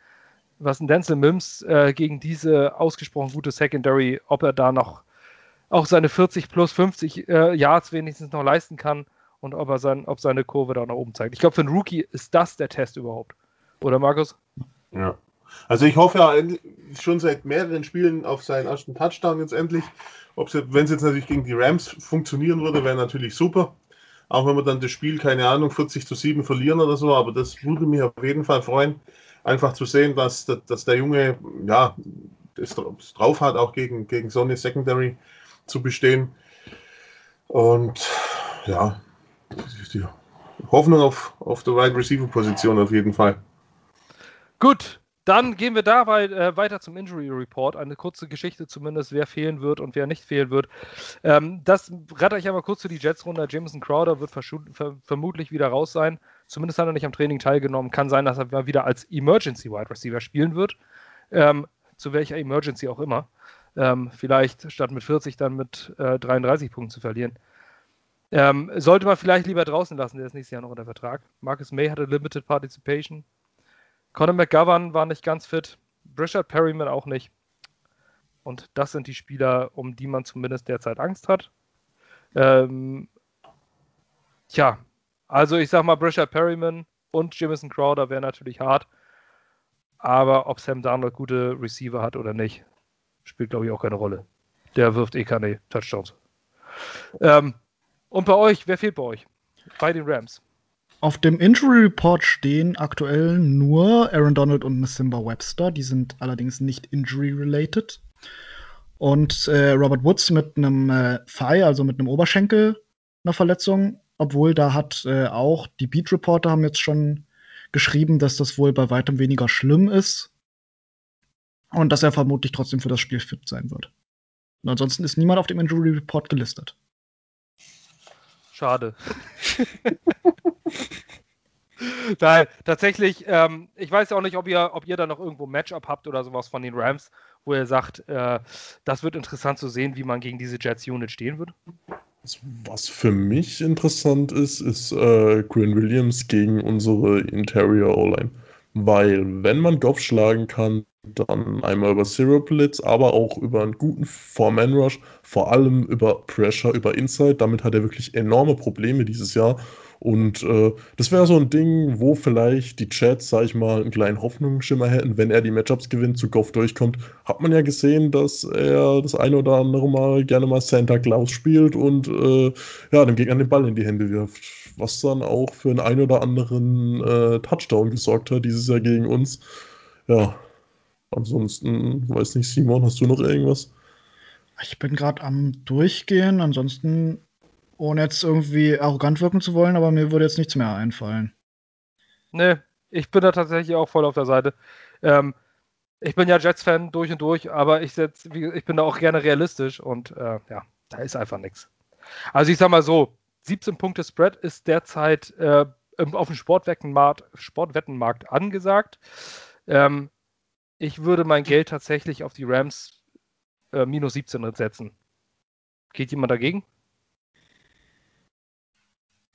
was ein Denzel Mims äh, gegen diese ausgesprochen gute Secondary, ob er da noch auch seine 40 plus 50 äh, Yards wenigstens noch leisten kann und ob er sein, ob seine Kurve da nach oben zeigt. Ich glaube, für einen Rookie ist das der Test überhaupt. Oder Markus? Ja. Also ich hoffe ja schon seit mehreren Spielen auf seinen ersten Touchdown jetzt endlich. Wenn es jetzt natürlich gegen die Rams funktionieren würde, wäre natürlich super. Auch wenn wir dann das Spiel, keine Ahnung, 40 zu 7 verlieren oder so, aber das würde mich auf jeden Fall freuen, einfach zu sehen, dass, dass der Junge ja es drauf hat, auch gegen, gegen so Secondary zu bestehen. Und ja, die Hoffnung auf, auf der Wide Receiver Position auf jeden Fall. Gut, dann gehen wir dabei äh, weiter zum Injury Report. Eine kurze Geschichte zumindest, wer fehlen wird und wer nicht fehlen wird. Ähm, das rette ich aber kurz für die Jets runter. Jameson Crowder wird ver vermutlich wieder raus sein. Zumindest hat er nicht am Training teilgenommen. Kann sein, dass er wieder als Emergency Wide Receiver spielen wird. Ähm, zu welcher Emergency auch immer. Ähm, vielleicht statt mit 40 dann mit äh, 33 Punkten zu verlieren. Ähm, sollte man vielleicht lieber draußen lassen, der ist nächstes Jahr noch unter Vertrag. Marcus May hatte Limited Participation. Conor McGovern war nicht ganz fit. Brishard Perryman auch nicht. Und das sind die Spieler, um die man zumindest derzeit Angst hat. Ähm, tja, also ich sag mal, Brishard Perryman und Jamison Crowder wäre natürlich hart. Aber ob Sam Darnold gute Receiver hat oder nicht, spielt glaube ich auch keine Rolle. Der wirft eh keine Touchdowns. Ähm, und bei euch, wer fehlt bei euch? Bei den Rams. Auf dem Injury Report stehen aktuell nur Aaron Donald und Simba Webster. Die sind allerdings nicht injury-related. Und äh, Robert Woods mit einem äh, Thigh, also mit einem Oberschenkel, einer Verletzung. Obwohl da hat äh, auch die Beat Reporter haben jetzt schon geschrieben, dass das wohl bei weitem weniger schlimm ist. Und dass er vermutlich trotzdem für das Spiel fit sein wird. Und ansonsten ist niemand auf dem Injury Report gelistet. Schade. Nein, tatsächlich, ähm, ich weiß auch nicht, ob ihr, ob ihr da noch irgendwo Matchup habt oder sowas von den Rams, wo ihr sagt, äh, das wird interessant zu sehen, wie man gegen diese Jets-Unit stehen wird. Was für mich interessant ist, ist äh, Quinn Williams gegen unsere Interior O-Line. Weil, wenn man Goff schlagen kann, dann einmal über Zero Blitz, aber auch über einen guten Four-Man-Rush, vor allem über Pressure, über Inside. Damit hat er wirklich enorme Probleme dieses Jahr. Und äh, das wäre so ein Ding, wo vielleicht die Chats, sag ich mal, einen kleinen Hoffnungsschimmer hätten, wenn er die Matchups gewinnt, zu Goff durchkommt. Hat man ja gesehen, dass er das eine oder andere Mal gerne mal Santa Claus spielt und äh, ja, dem Gegner den Ball in die Hände wirft. Was dann auch für einen ein oder anderen äh, Touchdown gesorgt hat dieses Jahr gegen uns. Ja, ansonsten, weiß nicht, Simon, hast du noch irgendwas? Ich bin gerade am Durchgehen, ansonsten ohne jetzt irgendwie arrogant wirken zu wollen, aber mir würde jetzt nichts mehr einfallen. Nee, ich bin da tatsächlich auch voll auf der Seite. Ähm, ich bin ja Jets-Fan durch und durch, aber ich, setz, ich bin da auch gerne realistisch und äh, ja, da ist einfach nichts. Also ich sag mal so, 17 Punkte Spread ist derzeit äh, auf dem Sportwettenmarkt, Sportwettenmarkt angesagt. Ähm, ich würde mein Geld tatsächlich auf die Rams äh, minus 17 setzen. Geht jemand dagegen?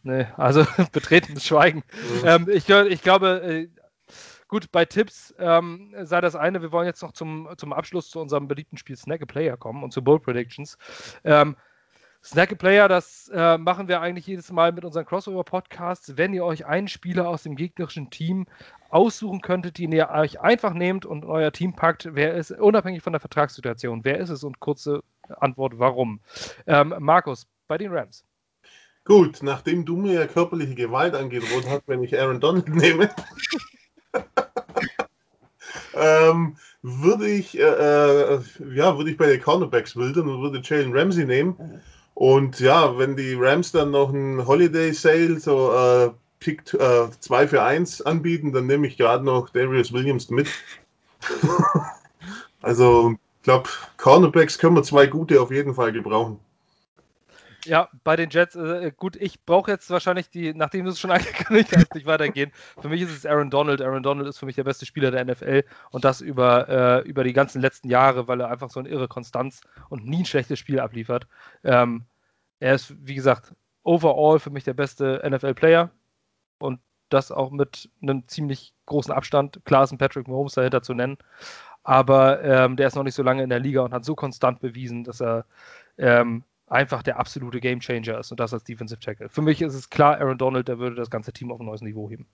Nee, also betretenes Schweigen. Mhm. Ähm, ich, ich, glaube, äh, gut, bei Tipps ähm, sei das eine, wir wollen jetzt noch zum, zum Abschluss zu unserem beliebten Spiel Snack a Player kommen und zu Bold Predictions. Ähm, Snack a Player, das äh, machen wir eigentlich jedes Mal mit unseren Crossover-Podcasts. Wenn ihr euch einen Spieler aus dem gegnerischen Team aussuchen könntet, den ihr euch einfach nehmt und euer Team packt, wer ist, unabhängig von der Vertragssituation, wer ist es und kurze Antwort, warum? Ähm, Markus, bei den Rams. Gut, nachdem du mir ja körperliche Gewalt angedroht hast, wenn ich Aaron Donald nehme, ähm, würde ich, äh, äh, ja, würde ich bei den Cornerbacks wildern und würde Jalen Ramsey nehmen. Und ja, wenn die Rams dann noch ein Holiday Sale, so äh, Pick 2 äh, für 1 anbieten, dann nehme ich gerade noch Darius Williams mit. also, ich glaube, Cornerbacks können wir zwei gute auf jeden Fall gebrauchen. Ja, bei den Jets, äh, gut, ich brauche jetzt wahrscheinlich die, nachdem es schon angekündigt hast, nicht weitergehen. Für mich ist es Aaron Donald. Aaron Donald ist für mich der beste Spieler der NFL und das über, äh, über die ganzen letzten Jahre, weil er einfach so eine irre Konstanz und nie ein schlechtes Spiel abliefert. Ähm, er ist, wie gesagt, overall für mich der beste NFL-Player und das auch mit einem ziemlich großen Abstand. Klar ist ein Patrick Mahomes dahinter zu nennen, aber ähm, der ist noch nicht so lange in der Liga und hat so konstant bewiesen, dass er ähm, einfach der absolute Gamechanger ist und das als Defensive Tackle. Für mich ist es klar, Aaron Donald, der würde das ganze Team auf ein neues Niveau heben.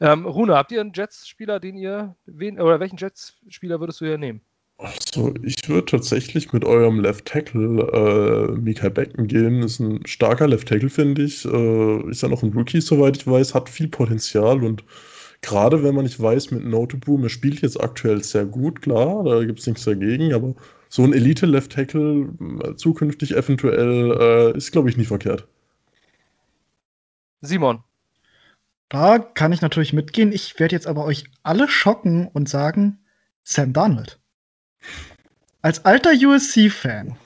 Ähm, Rune, habt ihr einen Jets-Spieler, den ihr, wen, oder welchen Jets-Spieler würdest du hier nehmen? Also, ich würde tatsächlich mit eurem Left Tackle äh, Mika Becken gehen. Ist ein starker Left Tackle, finde ich. Äh, ist ja noch ein Rookie, soweit ich weiß, hat viel Potenzial und gerade wenn man nicht weiß, mit Noteboom, er spielt jetzt aktuell sehr gut, klar, da gibt es nichts dagegen, aber so ein Elite-Left Tackle äh, zukünftig eventuell äh, ist, glaube ich, nie verkehrt. Simon. Da kann ich natürlich mitgehen. Ich werde jetzt aber euch alle schocken und sagen, Sam Darnold. Als alter USC-Fan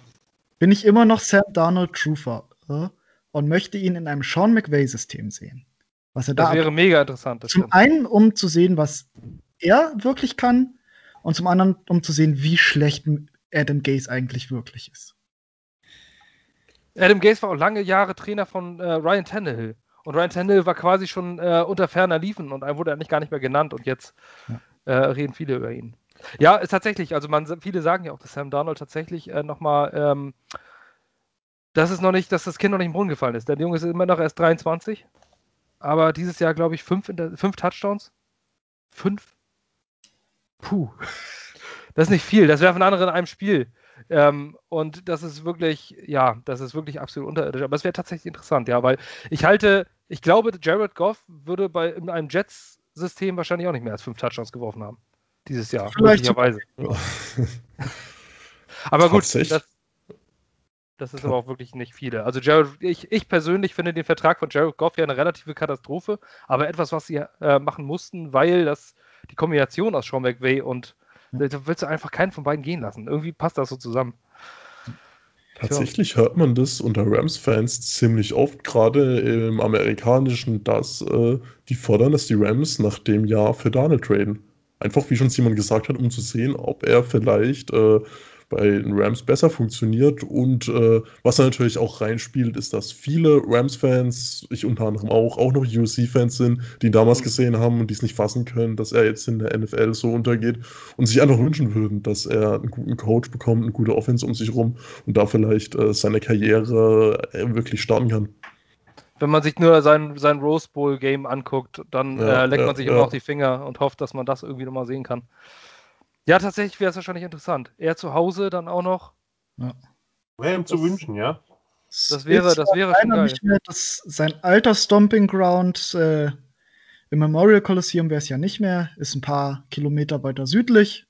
bin ich immer noch Sam Darnold Truther äh, und möchte ihn in einem Sean McVay-System sehen. Was er das da wäre mega interessant. Zum stimmt. einen, um zu sehen, was er wirklich kann, und zum anderen, um zu sehen, wie schlecht Adam Gaze eigentlich wirklich ist. Adam Gaze war auch lange Jahre Trainer von äh, Ryan Tannehill. Und Ryan Tannehill war quasi schon äh, unter ferner Liefen und er wurde eigentlich gar nicht mehr genannt und jetzt ja. äh, reden viele über ihn. Ja, ist tatsächlich, also man, viele sagen ja auch, dass Sam Darnold tatsächlich äh, nochmal, ähm, dass es noch nicht, dass das Kind noch nicht im Brunnen gefallen ist. Der Junge ist immer noch erst 23, aber dieses Jahr, glaube ich, fünf, fünf Touchdowns. Fünf? Puh. Das ist nicht viel. Das wäre von anderen in einem Spiel. Ähm, und das ist wirklich, ja, das ist wirklich absolut unterirdisch. Aber es wäre tatsächlich interessant, ja, weil ich halte, ich glaube, Jared Goff würde bei in einem Jets-System wahrscheinlich auch nicht mehr als fünf Touchdowns geworfen haben. Dieses Jahr, Vielleicht möglicherweise. aber gut, das, das ist aber auch wirklich nicht viele. Also Jared, ich, ich persönlich finde den Vertrag von Jared Goff ja eine relative Katastrophe, aber etwas, was sie äh, machen mussten, weil das die Kombination aus Sean McVay und da willst du einfach keinen von beiden gehen lassen. Irgendwie passt das so zusammen. Tatsächlich hört man das unter Rams-Fans ziemlich oft, gerade im amerikanischen, dass äh, die fordern, dass die Rams nach dem Jahr für Darnold traden. Einfach, wie schon Simon gesagt hat, um zu sehen, ob er vielleicht äh, bei den Rams besser funktioniert. Und äh, was da natürlich auch reinspielt, ist, dass viele Rams-Fans, ich unter anderem auch, auch noch USC-Fans sind, die damals mhm. gesehen haben und die es nicht fassen können, dass er jetzt in der NFL so untergeht und sich einfach wünschen würden, dass er einen guten Coach bekommt, eine gute Offense um sich rum und da vielleicht äh, seine Karriere äh, wirklich starten kann wenn man sich nur sein, sein Rose Bowl Game anguckt, dann ja, äh, leckt ja, man sich ja. immer noch die Finger und hofft, dass man das irgendwie nochmal sehen kann. Ja, tatsächlich wäre es wahrscheinlich interessant. Er zu Hause dann auch noch. Ja. Wäre ihm zu wünschen, ja. Das wäre, das wäre schon geil. Nicht mehr, das, sein alter Stomping Ground äh, im Memorial Coliseum wäre es ja nicht mehr. Ist ein paar Kilometer weiter südlich.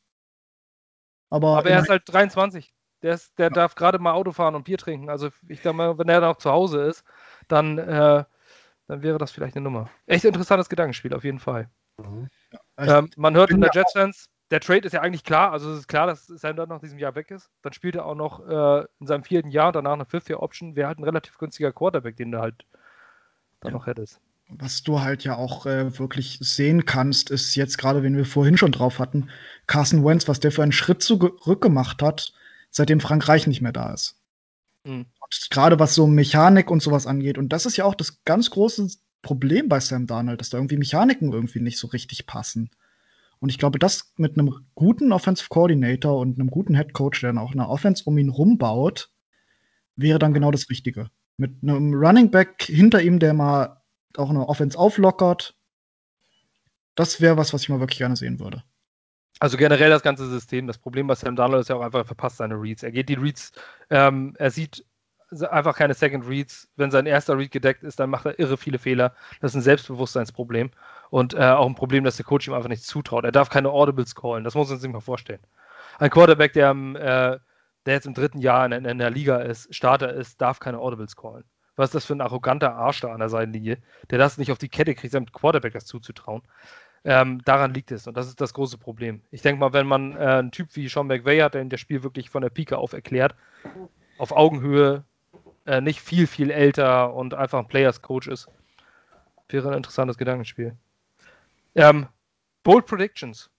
Aber, Aber er ist halt 23. Der, ist, der ja. darf gerade mal Auto fahren und Bier trinken. Also ich glaube mal, wenn er dann auch zu Hause ist, dann, äh, dann wäre das vielleicht eine Nummer. Echt interessantes Gedankenspiel, auf jeden Fall. Mhm. Ja, ähm, man hört in der Jets-Fans, der Trade ist ja eigentlich klar, also es ist klar, dass Sam Darnold nach diesem Jahr weg ist. Dann spielt er auch noch äh, in seinem vierten Jahr und danach eine Fifth-Year-Option. Wäre halt ein relativ günstiger Quarterback, den du halt dann ja. noch hättest. Was du halt ja auch äh, wirklich sehen kannst, ist jetzt gerade, wenn wir vorhin schon drauf hatten, Carson Wentz, was der für einen Schritt zurückgemacht hat, seitdem Frank Reich nicht mehr da ist. Mhm. Gerade was so Mechanik und sowas angeht. Und das ist ja auch das ganz große Problem bei Sam Darnold, dass da irgendwie Mechaniken irgendwie nicht so richtig passen. Und ich glaube, das mit einem guten Offensive Coordinator und einem guten Head Coach, der dann auch eine Offense um ihn rumbaut, wäre dann genau das Richtige. Mit einem Running Back hinter ihm, der mal auch eine Offense auflockert. Das wäre was, was ich mal wirklich gerne sehen würde. Also generell das ganze System. Das Problem bei Sam Darnold ist ja auch einfach, er verpasst seine Reads. Er geht die Reads, ähm, er sieht einfach keine Second Reads. Wenn sein erster Read gedeckt ist, dann macht er irre viele Fehler. Das ist ein Selbstbewusstseinsproblem. Und äh, auch ein Problem, dass der Coach ihm einfach nichts zutraut. Er darf keine Audibles callen. Das muss man sich mal vorstellen. Ein Quarterback, der, äh, der jetzt im dritten Jahr in, in, der Liga ist, Starter ist, darf keine Audibles callen. Was ist das für ein arroganter Arsch da an der Seitenlinie, der das nicht auf die Kette kriegt, seinem Quarterback das zuzutrauen. Ähm, daran liegt es und das ist das große Problem. Ich denke mal, wenn man äh, einen Typ wie Sean McVay hat, der das Spiel wirklich von der Pike auf erklärt, auf Augenhöhe, äh, nicht viel, viel älter und einfach ein Players Coach ist, wäre ein interessantes Gedankenspiel. Ähm, Bold Predictions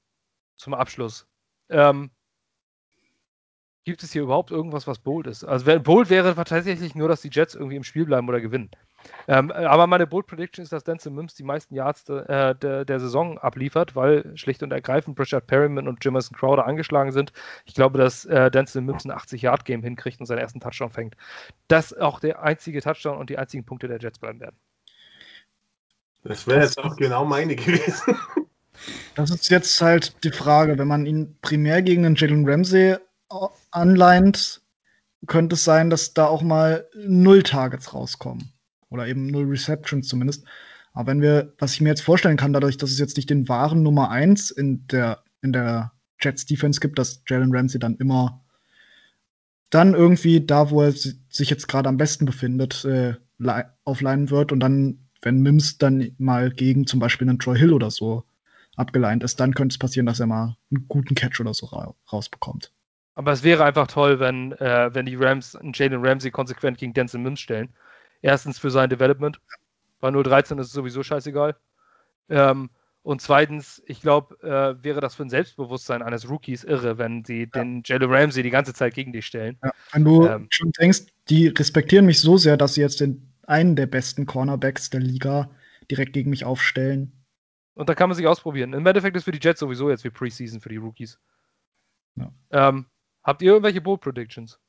zum Abschluss. Ähm, gibt es hier überhaupt irgendwas, was bold ist? Also bold wäre tatsächlich nur, dass die Jets irgendwie im Spiel bleiben oder gewinnen. Ähm, aber meine Bold Prediction ist, dass Denzel Mims die meisten Yards de, äh, de, der Saison abliefert, weil schlicht und ergreifend Richard Perryman und Jameson Crowder angeschlagen sind. Ich glaube, dass äh, Denzel Mims ein 80-Yard-Game hinkriegt und seinen ersten Touchdown fängt. Das auch der einzige Touchdown und die einzigen Punkte der Jets bleiben werden. Das wäre jetzt auch genau meine gewesen. Das ist jetzt halt die Frage, wenn man ihn primär gegen den Jalen Ramsey anleint, könnte es sein, dass da auch mal null Targets rauskommen. Oder eben null Receptions zumindest. Aber wenn wir, was ich mir jetzt vorstellen kann, dadurch, dass es jetzt nicht den wahren Nummer 1 in der, in der Jets Defense gibt, dass Jalen Ramsey dann immer dann irgendwie da, wo er sich jetzt gerade am besten befindet, äh, aufleihen wird und dann, wenn Mims dann mal gegen zum Beispiel einen Troy Hill oder so abgeleint ist, dann könnte es passieren, dass er mal einen guten Catch oder so ra rausbekommt. Aber es wäre einfach toll, wenn, äh, wenn die Rams Jalen Ramsey konsequent gegen Denzel Mims stellen. Erstens für sein Development. Bei 013 ist es sowieso scheißegal. Ähm, und zweitens, ich glaube, äh, wäre das für ein Selbstbewusstsein eines Rookies irre, wenn sie ja. den Jalen Ramsey die ganze Zeit gegen dich stellen. Ja, wenn du ähm, schon denkst, die respektieren mich so sehr, dass sie jetzt den einen der besten Cornerbacks der Liga direkt gegen mich aufstellen. Und da kann man sich ausprobieren. Im Endeffekt ist für die Jets sowieso jetzt wie Preseason für die Rookies. Ja. Ähm, habt ihr irgendwelche Bold Predictions?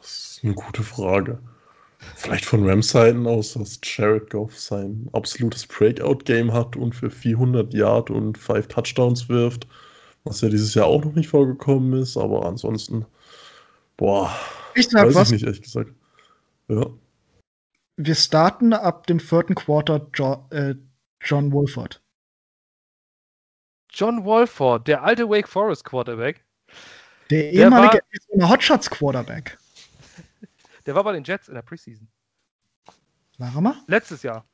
Das ist eine gute Frage. Vielleicht von Rams-Seiten aus, dass Jared Goff sein absolutes Breakout-Game hat und für 400 Yard und 5 Touchdowns wirft, was ja dieses Jahr auch noch nicht vorgekommen ist, aber ansonsten, boah, ich sag weiß was. ich nicht, ehrlich gesagt. Ja. Wir starten ab dem vierten Quarter jo äh, John Wolford. John Wolford, der alte Wake Forest Quarterback. Der ehemalige der Hotshots Quarterback. Der war bei den Jets in der Preseason. War er mal? Letztes Jahr.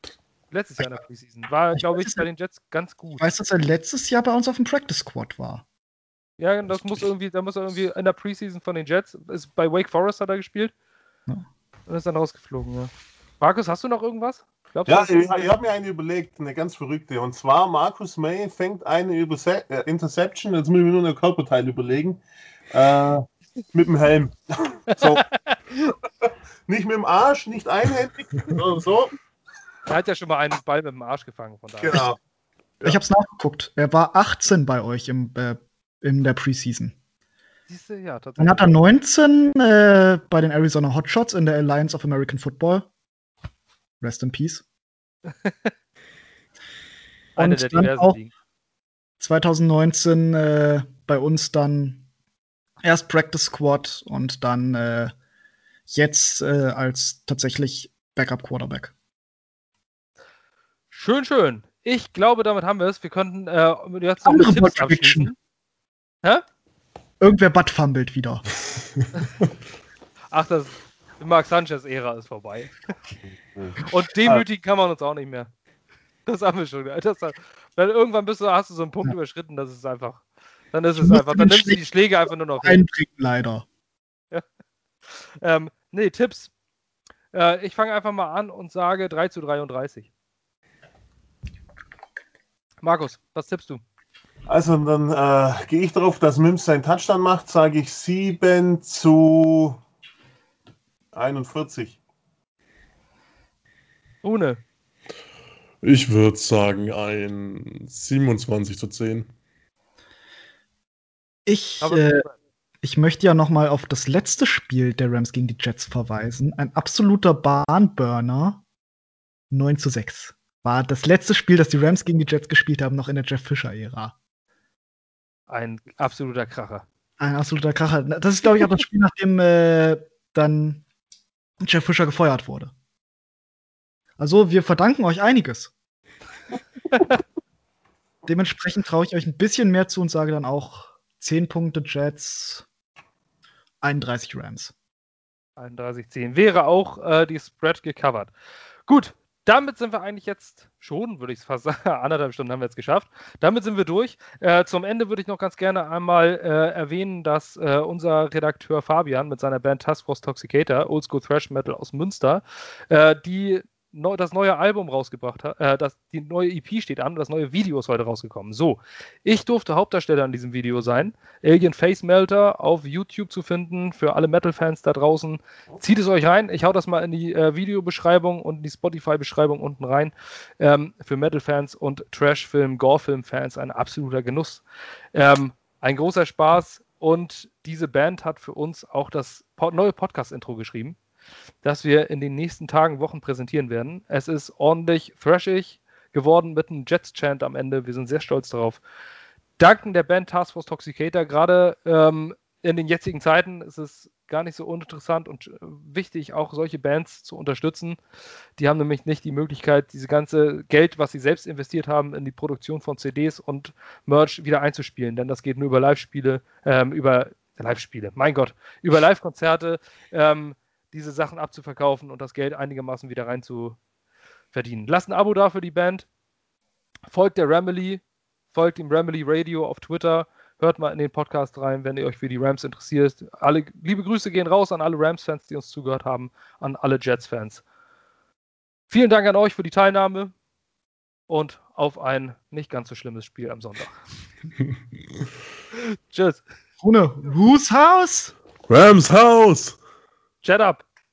Letztes Jahr in der Preseason. War, glaube ich, bei den Jets ganz gut. Ich weiß, dass er letztes Jahr bei uns auf dem Practice Squad war. Ja, das muss irgendwie, da muss er irgendwie in der Preseason von den Jets, ist bei Wake Forest hat er gespielt. Ja. Und ist dann rausgeflogen, ja. Markus, hast du noch irgendwas? Glaubst ja, ich, ich habe mir eine überlegt, eine ganz verrückte. Und zwar, Markus May fängt eine Überse äh, Interception, jetzt muss ich mir nur ein Körperteil überlegen, äh, mit dem Helm. so. nicht mit dem Arsch, nicht einhändig, sondern so. Er hat ja schon mal einen Ball mit dem Arsch gefangen, von daher. Genau. Ja. Ich habe es nachgeguckt. Er war 18 bei euch im, äh, in der Preseason. Siehste, ja, tatsächlich. Dann hat er 19 äh, bei den Arizona Hotshots in der Alliance of American Football. Rest in Peace. Eine der diversen auch 2019 äh, bei uns dann erst Practice Squad und dann äh, jetzt äh, als tatsächlich Backup Quarterback. Schön, schön. Ich glaube, damit haben wir es. Wir könnten äh, jetzt noch mit Tipps abschließen. Hä? Irgendwer Butt fummelt wieder. Ach, das Mark Sanchez-Ära ist vorbei. Und demütigen kann man uns auch nicht mehr. Das haben wir schon. Das, weil irgendwann bist du, hast du so einen Punkt ja. überschritten, das ist einfach. Dann ist es einfach. Dann nimmst du die Schläge einfach nur noch. Einbringen, leider. Ja. Ähm, nee, Tipps. Äh, ich fange einfach mal an und sage 3 zu 33. Markus, was tippst du? Also dann äh, gehe ich darauf, dass Mims seinen Touchdown macht, sage ich 7 zu 41. Ohne. Ich würde sagen ein 27 zu 10. Ich, äh, ich möchte ja noch mal auf das letzte Spiel der Rams gegen die Jets verweisen. Ein absoluter Bahnburner. 9 zu 6. War das letzte Spiel, das die Rams gegen die Jets gespielt haben, noch in der Jeff Fischer-Ära. Ein absoluter Kracher. Ein absoluter Kracher. Das ist, glaube ich, auch das Spiel, nachdem äh, dann Jeff Fischer gefeuert wurde. Also, wir verdanken euch einiges. Dementsprechend traue ich euch ein bisschen mehr zu und sage dann auch 10 Punkte Jets, 31 Rams. 31, 10. Wäre auch äh, die Spread gecovert. Gut, damit sind wir eigentlich jetzt schon, würde ich es fast sagen, anderthalb Stunden haben wir jetzt geschafft. Damit sind wir durch. Äh, zum Ende würde ich noch ganz gerne einmal äh, erwähnen, dass äh, unser Redakteur Fabian mit seiner Band Task Force Toxicator, Oldschool Thrash Metal aus Münster, äh, die neu, das neue Album rausgebracht hat, äh, das, die neue EP steht an das neue Video ist heute rausgekommen. So, ich durfte Hauptdarsteller in diesem Video sein. Alien Face Melter auf YouTube zu finden für alle Metal-Fans da draußen. Zieht es euch rein. Ich hau das mal in die äh, Videobeschreibung und in die Spotify-Beschreibung unten rein. Ähm, für Metal-Fans und Trash-Film, Gore-Film-Fans ein absoluter Genuss. Ähm, ein großer Spaß und diese Band hat für uns auch das neue Podcast-Intro geschrieben das wir in den nächsten Tagen, Wochen präsentieren werden. Es ist ordentlich thrashig geworden mit einem Jets-Chant am Ende. Wir sind sehr stolz darauf. Danken der Band Task Force Toxicator, gerade ähm, in den jetzigen Zeiten ist es gar nicht so uninteressant und äh, wichtig, auch solche Bands zu unterstützen. Die haben nämlich nicht die Möglichkeit, diese ganze Geld, was sie selbst investiert haben, in die Produktion von CDs und Merch wieder einzuspielen, denn das geht nur über Live-Spiele, ähm, über Live-Spiele, mein Gott, über Live-Konzerte, ähm, diese Sachen abzuverkaufen und das Geld einigermaßen wieder rein zu verdienen. Lasst ein Abo da für die Band, folgt der Ramily, folgt dem Ramily Radio auf Twitter, hört mal in den Podcast rein, wenn ihr euch für die Rams interessiert. Alle, liebe Grüße gehen raus an alle Rams-Fans, die uns zugehört haben, an alle Jets-Fans. Vielen Dank an euch für die Teilnahme und auf ein nicht ganz so schlimmes Spiel am Sonntag. Tschüss. Rune, whose house? Rams House! Shut up.